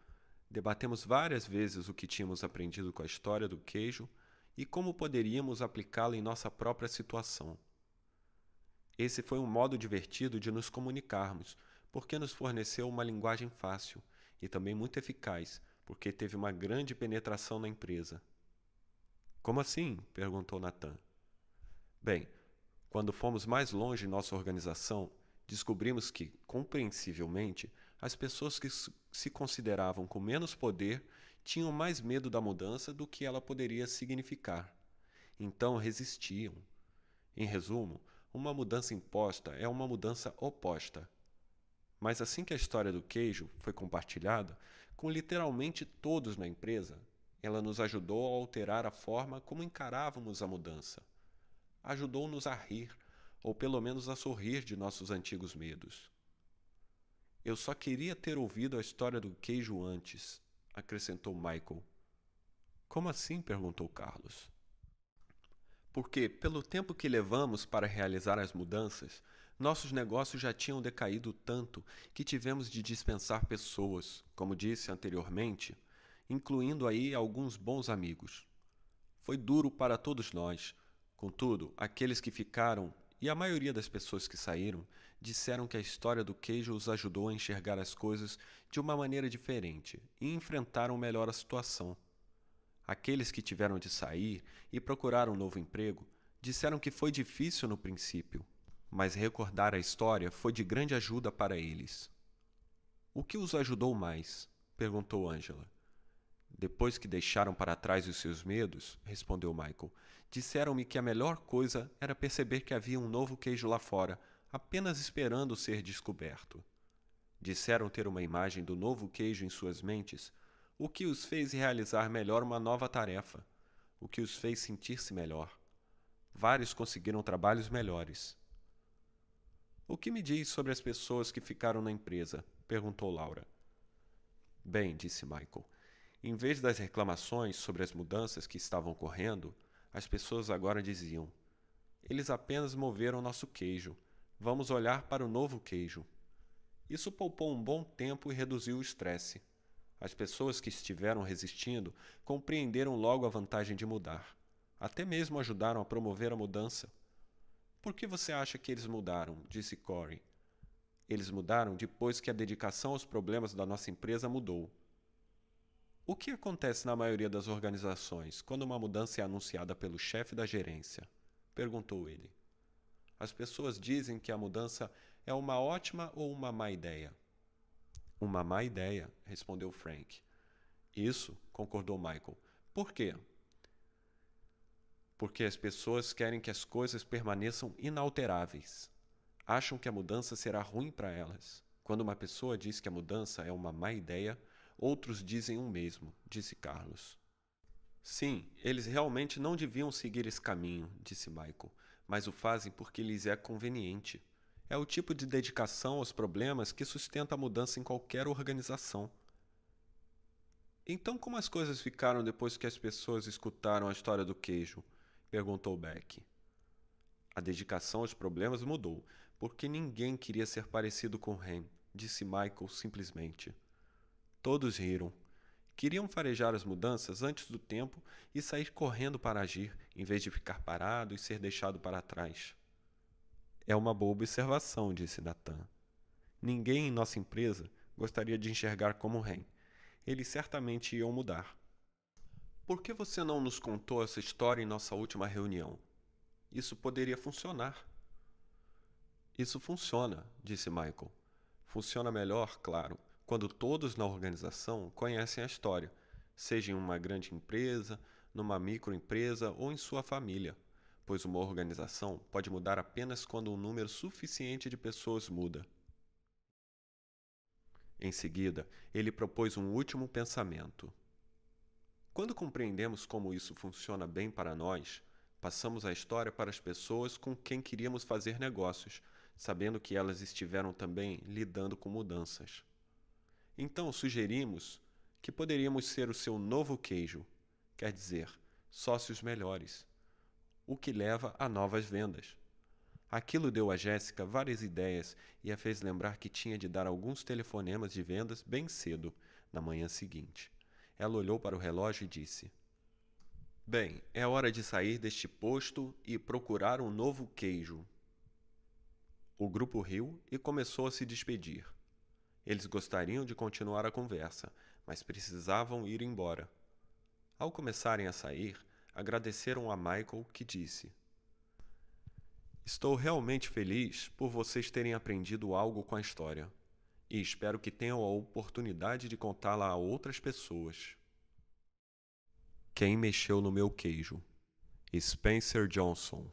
Debatemos várias vezes o que tínhamos aprendido com a história do queijo e como poderíamos aplicá-la em nossa própria situação. Esse foi um modo divertido de nos comunicarmos, porque nos forneceu uma linguagem fácil e também muito eficaz, porque teve uma grande penetração na empresa. Como assim? perguntou Nathan. Bem, quando fomos mais longe em nossa organização, descobrimos que, compreensivelmente, as pessoas que se consideravam com menos poder tinham mais medo da mudança do que ela poderia significar. Então resistiam. Em resumo, uma mudança imposta é uma mudança oposta. Mas assim que a história do queijo foi compartilhada, com literalmente todos na empresa, ela nos ajudou a alterar a forma como encarávamos a mudança. Ajudou-nos a rir, ou pelo menos a sorrir de nossos antigos medos. Eu só queria ter ouvido a história do queijo antes, acrescentou Michael. Como assim? perguntou Carlos. Porque, pelo tempo que levamos para realizar as mudanças, nossos negócios já tinham decaído tanto que tivemos de dispensar pessoas, como disse anteriormente, incluindo aí alguns bons amigos. Foi duro para todos nós. Contudo, aqueles que ficaram e a maioria das pessoas que saíram disseram que a história do queijo os ajudou a enxergar as coisas de uma maneira diferente e enfrentaram melhor a situação. Aqueles que tiveram de sair e procurar um novo emprego disseram que foi difícil no princípio, mas recordar a história foi de grande ajuda para eles. O que os ajudou mais? perguntou Angela. Depois que deixaram para trás os seus medos, respondeu Michael, disseram-me que a melhor coisa era perceber que havia um novo queijo lá fora, apenas esperando ser descoberto. Disseram ter uma imagem do novo queijo em suas mentes, o que os fez realizar melhor uma nova tarefa, o que os fez sentir-se melhor. Vários conseguiram trabalhos melhores. O que me diz sobre as pessoas que ficaram na empresa? perguntou Laura. Bem, disse Michael. Em vez das reclamações sobre as mudanças que estavam ocorrendo, as pessoas agora diziam: Eles apenas moveram nosso queijo. Vamos olhar para o novo queijo. Isso poupou um bom tempo e reduziu o estresse. As pessoas que estiveram resistindo compreenderam logo a vantagem de mudar. Até mesmo ajudaram a promover a mudança. Por que você acha que eles mudaram? disse Corey. Eles mudaram depois que a dedicação aos problemas da nossa empresa mudou. O que acontece na maioria das organizações quando uma mudança é anunciada pelo chefe da gerência? perguntou ele. As pessoas dizem que a mudança é uma ótima ou uma má ideia. Uma má ideia, respondeu Frank. Isso, concordou Michael. Por quê? Porque as pessoas querem que as coisas permaneçam inalteráveis. Acham que a mudança será ruim para elas. Quando uma pessoa diz que a mudança é uma má ideia, Outros dizem o mesmo, disse Carlos. Sim, eles realmente não deviam seguir esse caminho, disse Michael, mas o fazem porque lhes é conveniente. É o tipo de dedicação aos problemas que sustenta a mudança em qualquer organização. Então, como as coisas ficaram depois que as pessoas escutaram a história do queijo? perguntou Beck. A dedicação aos problemas mudou, porque ninguém queria ser parecido com Ren, disse Michael simplesmente. Todos riram. Queriam farejar as mudanças antes do tempo e sair correndo para agir, em vez de ficar parado e ser deixado para trás. É uma boa observação, disse Nathan. Ninguém em nossa empresa gostaria de enxergar como Ren. Eles certamente iam mudar. Por que você não nos contou essa história em nossa última reunião? Isso poderia funcionar. Isso funciona, disse Michael. Funciona melhor, claro, quando todos na organização conhecem a história, seja em uma grande empresa, numa microempresa ou em sua família, pois uma organização pode mudar apenas quando um número suficiente de pessoas muda. Em seguida, ele propôs um último pensamento. Quando compreendemos como isso funciona bem para nós, passamos a história para as pessoas com quem queríamos fazer negócios, sabendo que elas estiveram também lidando com mudanças. Então sugerimos que poderíamos ser o seu novo queijo, quer dizer, sócios melhores, o que leva a novas vendas. Aquilo deu a Jéssica várias ideias e a fez lembrar que tinha de dar alguns telefonemas de vendas bem cedo, na manhã seguinte. Ela olhou para o relógio e disse: Bem, é hora de sair deste posto e procurar um novo queijo. O grupo riu e começou a se despedir. Eles gostariam de continuar a conversa, mas precisavam ir embora. Ao começarem a sair, agradeceram a Michael, que disse: Estou realmente feliz por vocês terem aprendido algo com a história, e espero que tenham a oportunidade de contá-la a outras pessoas. Quem mexeu no meu queijo? Spencer Johnson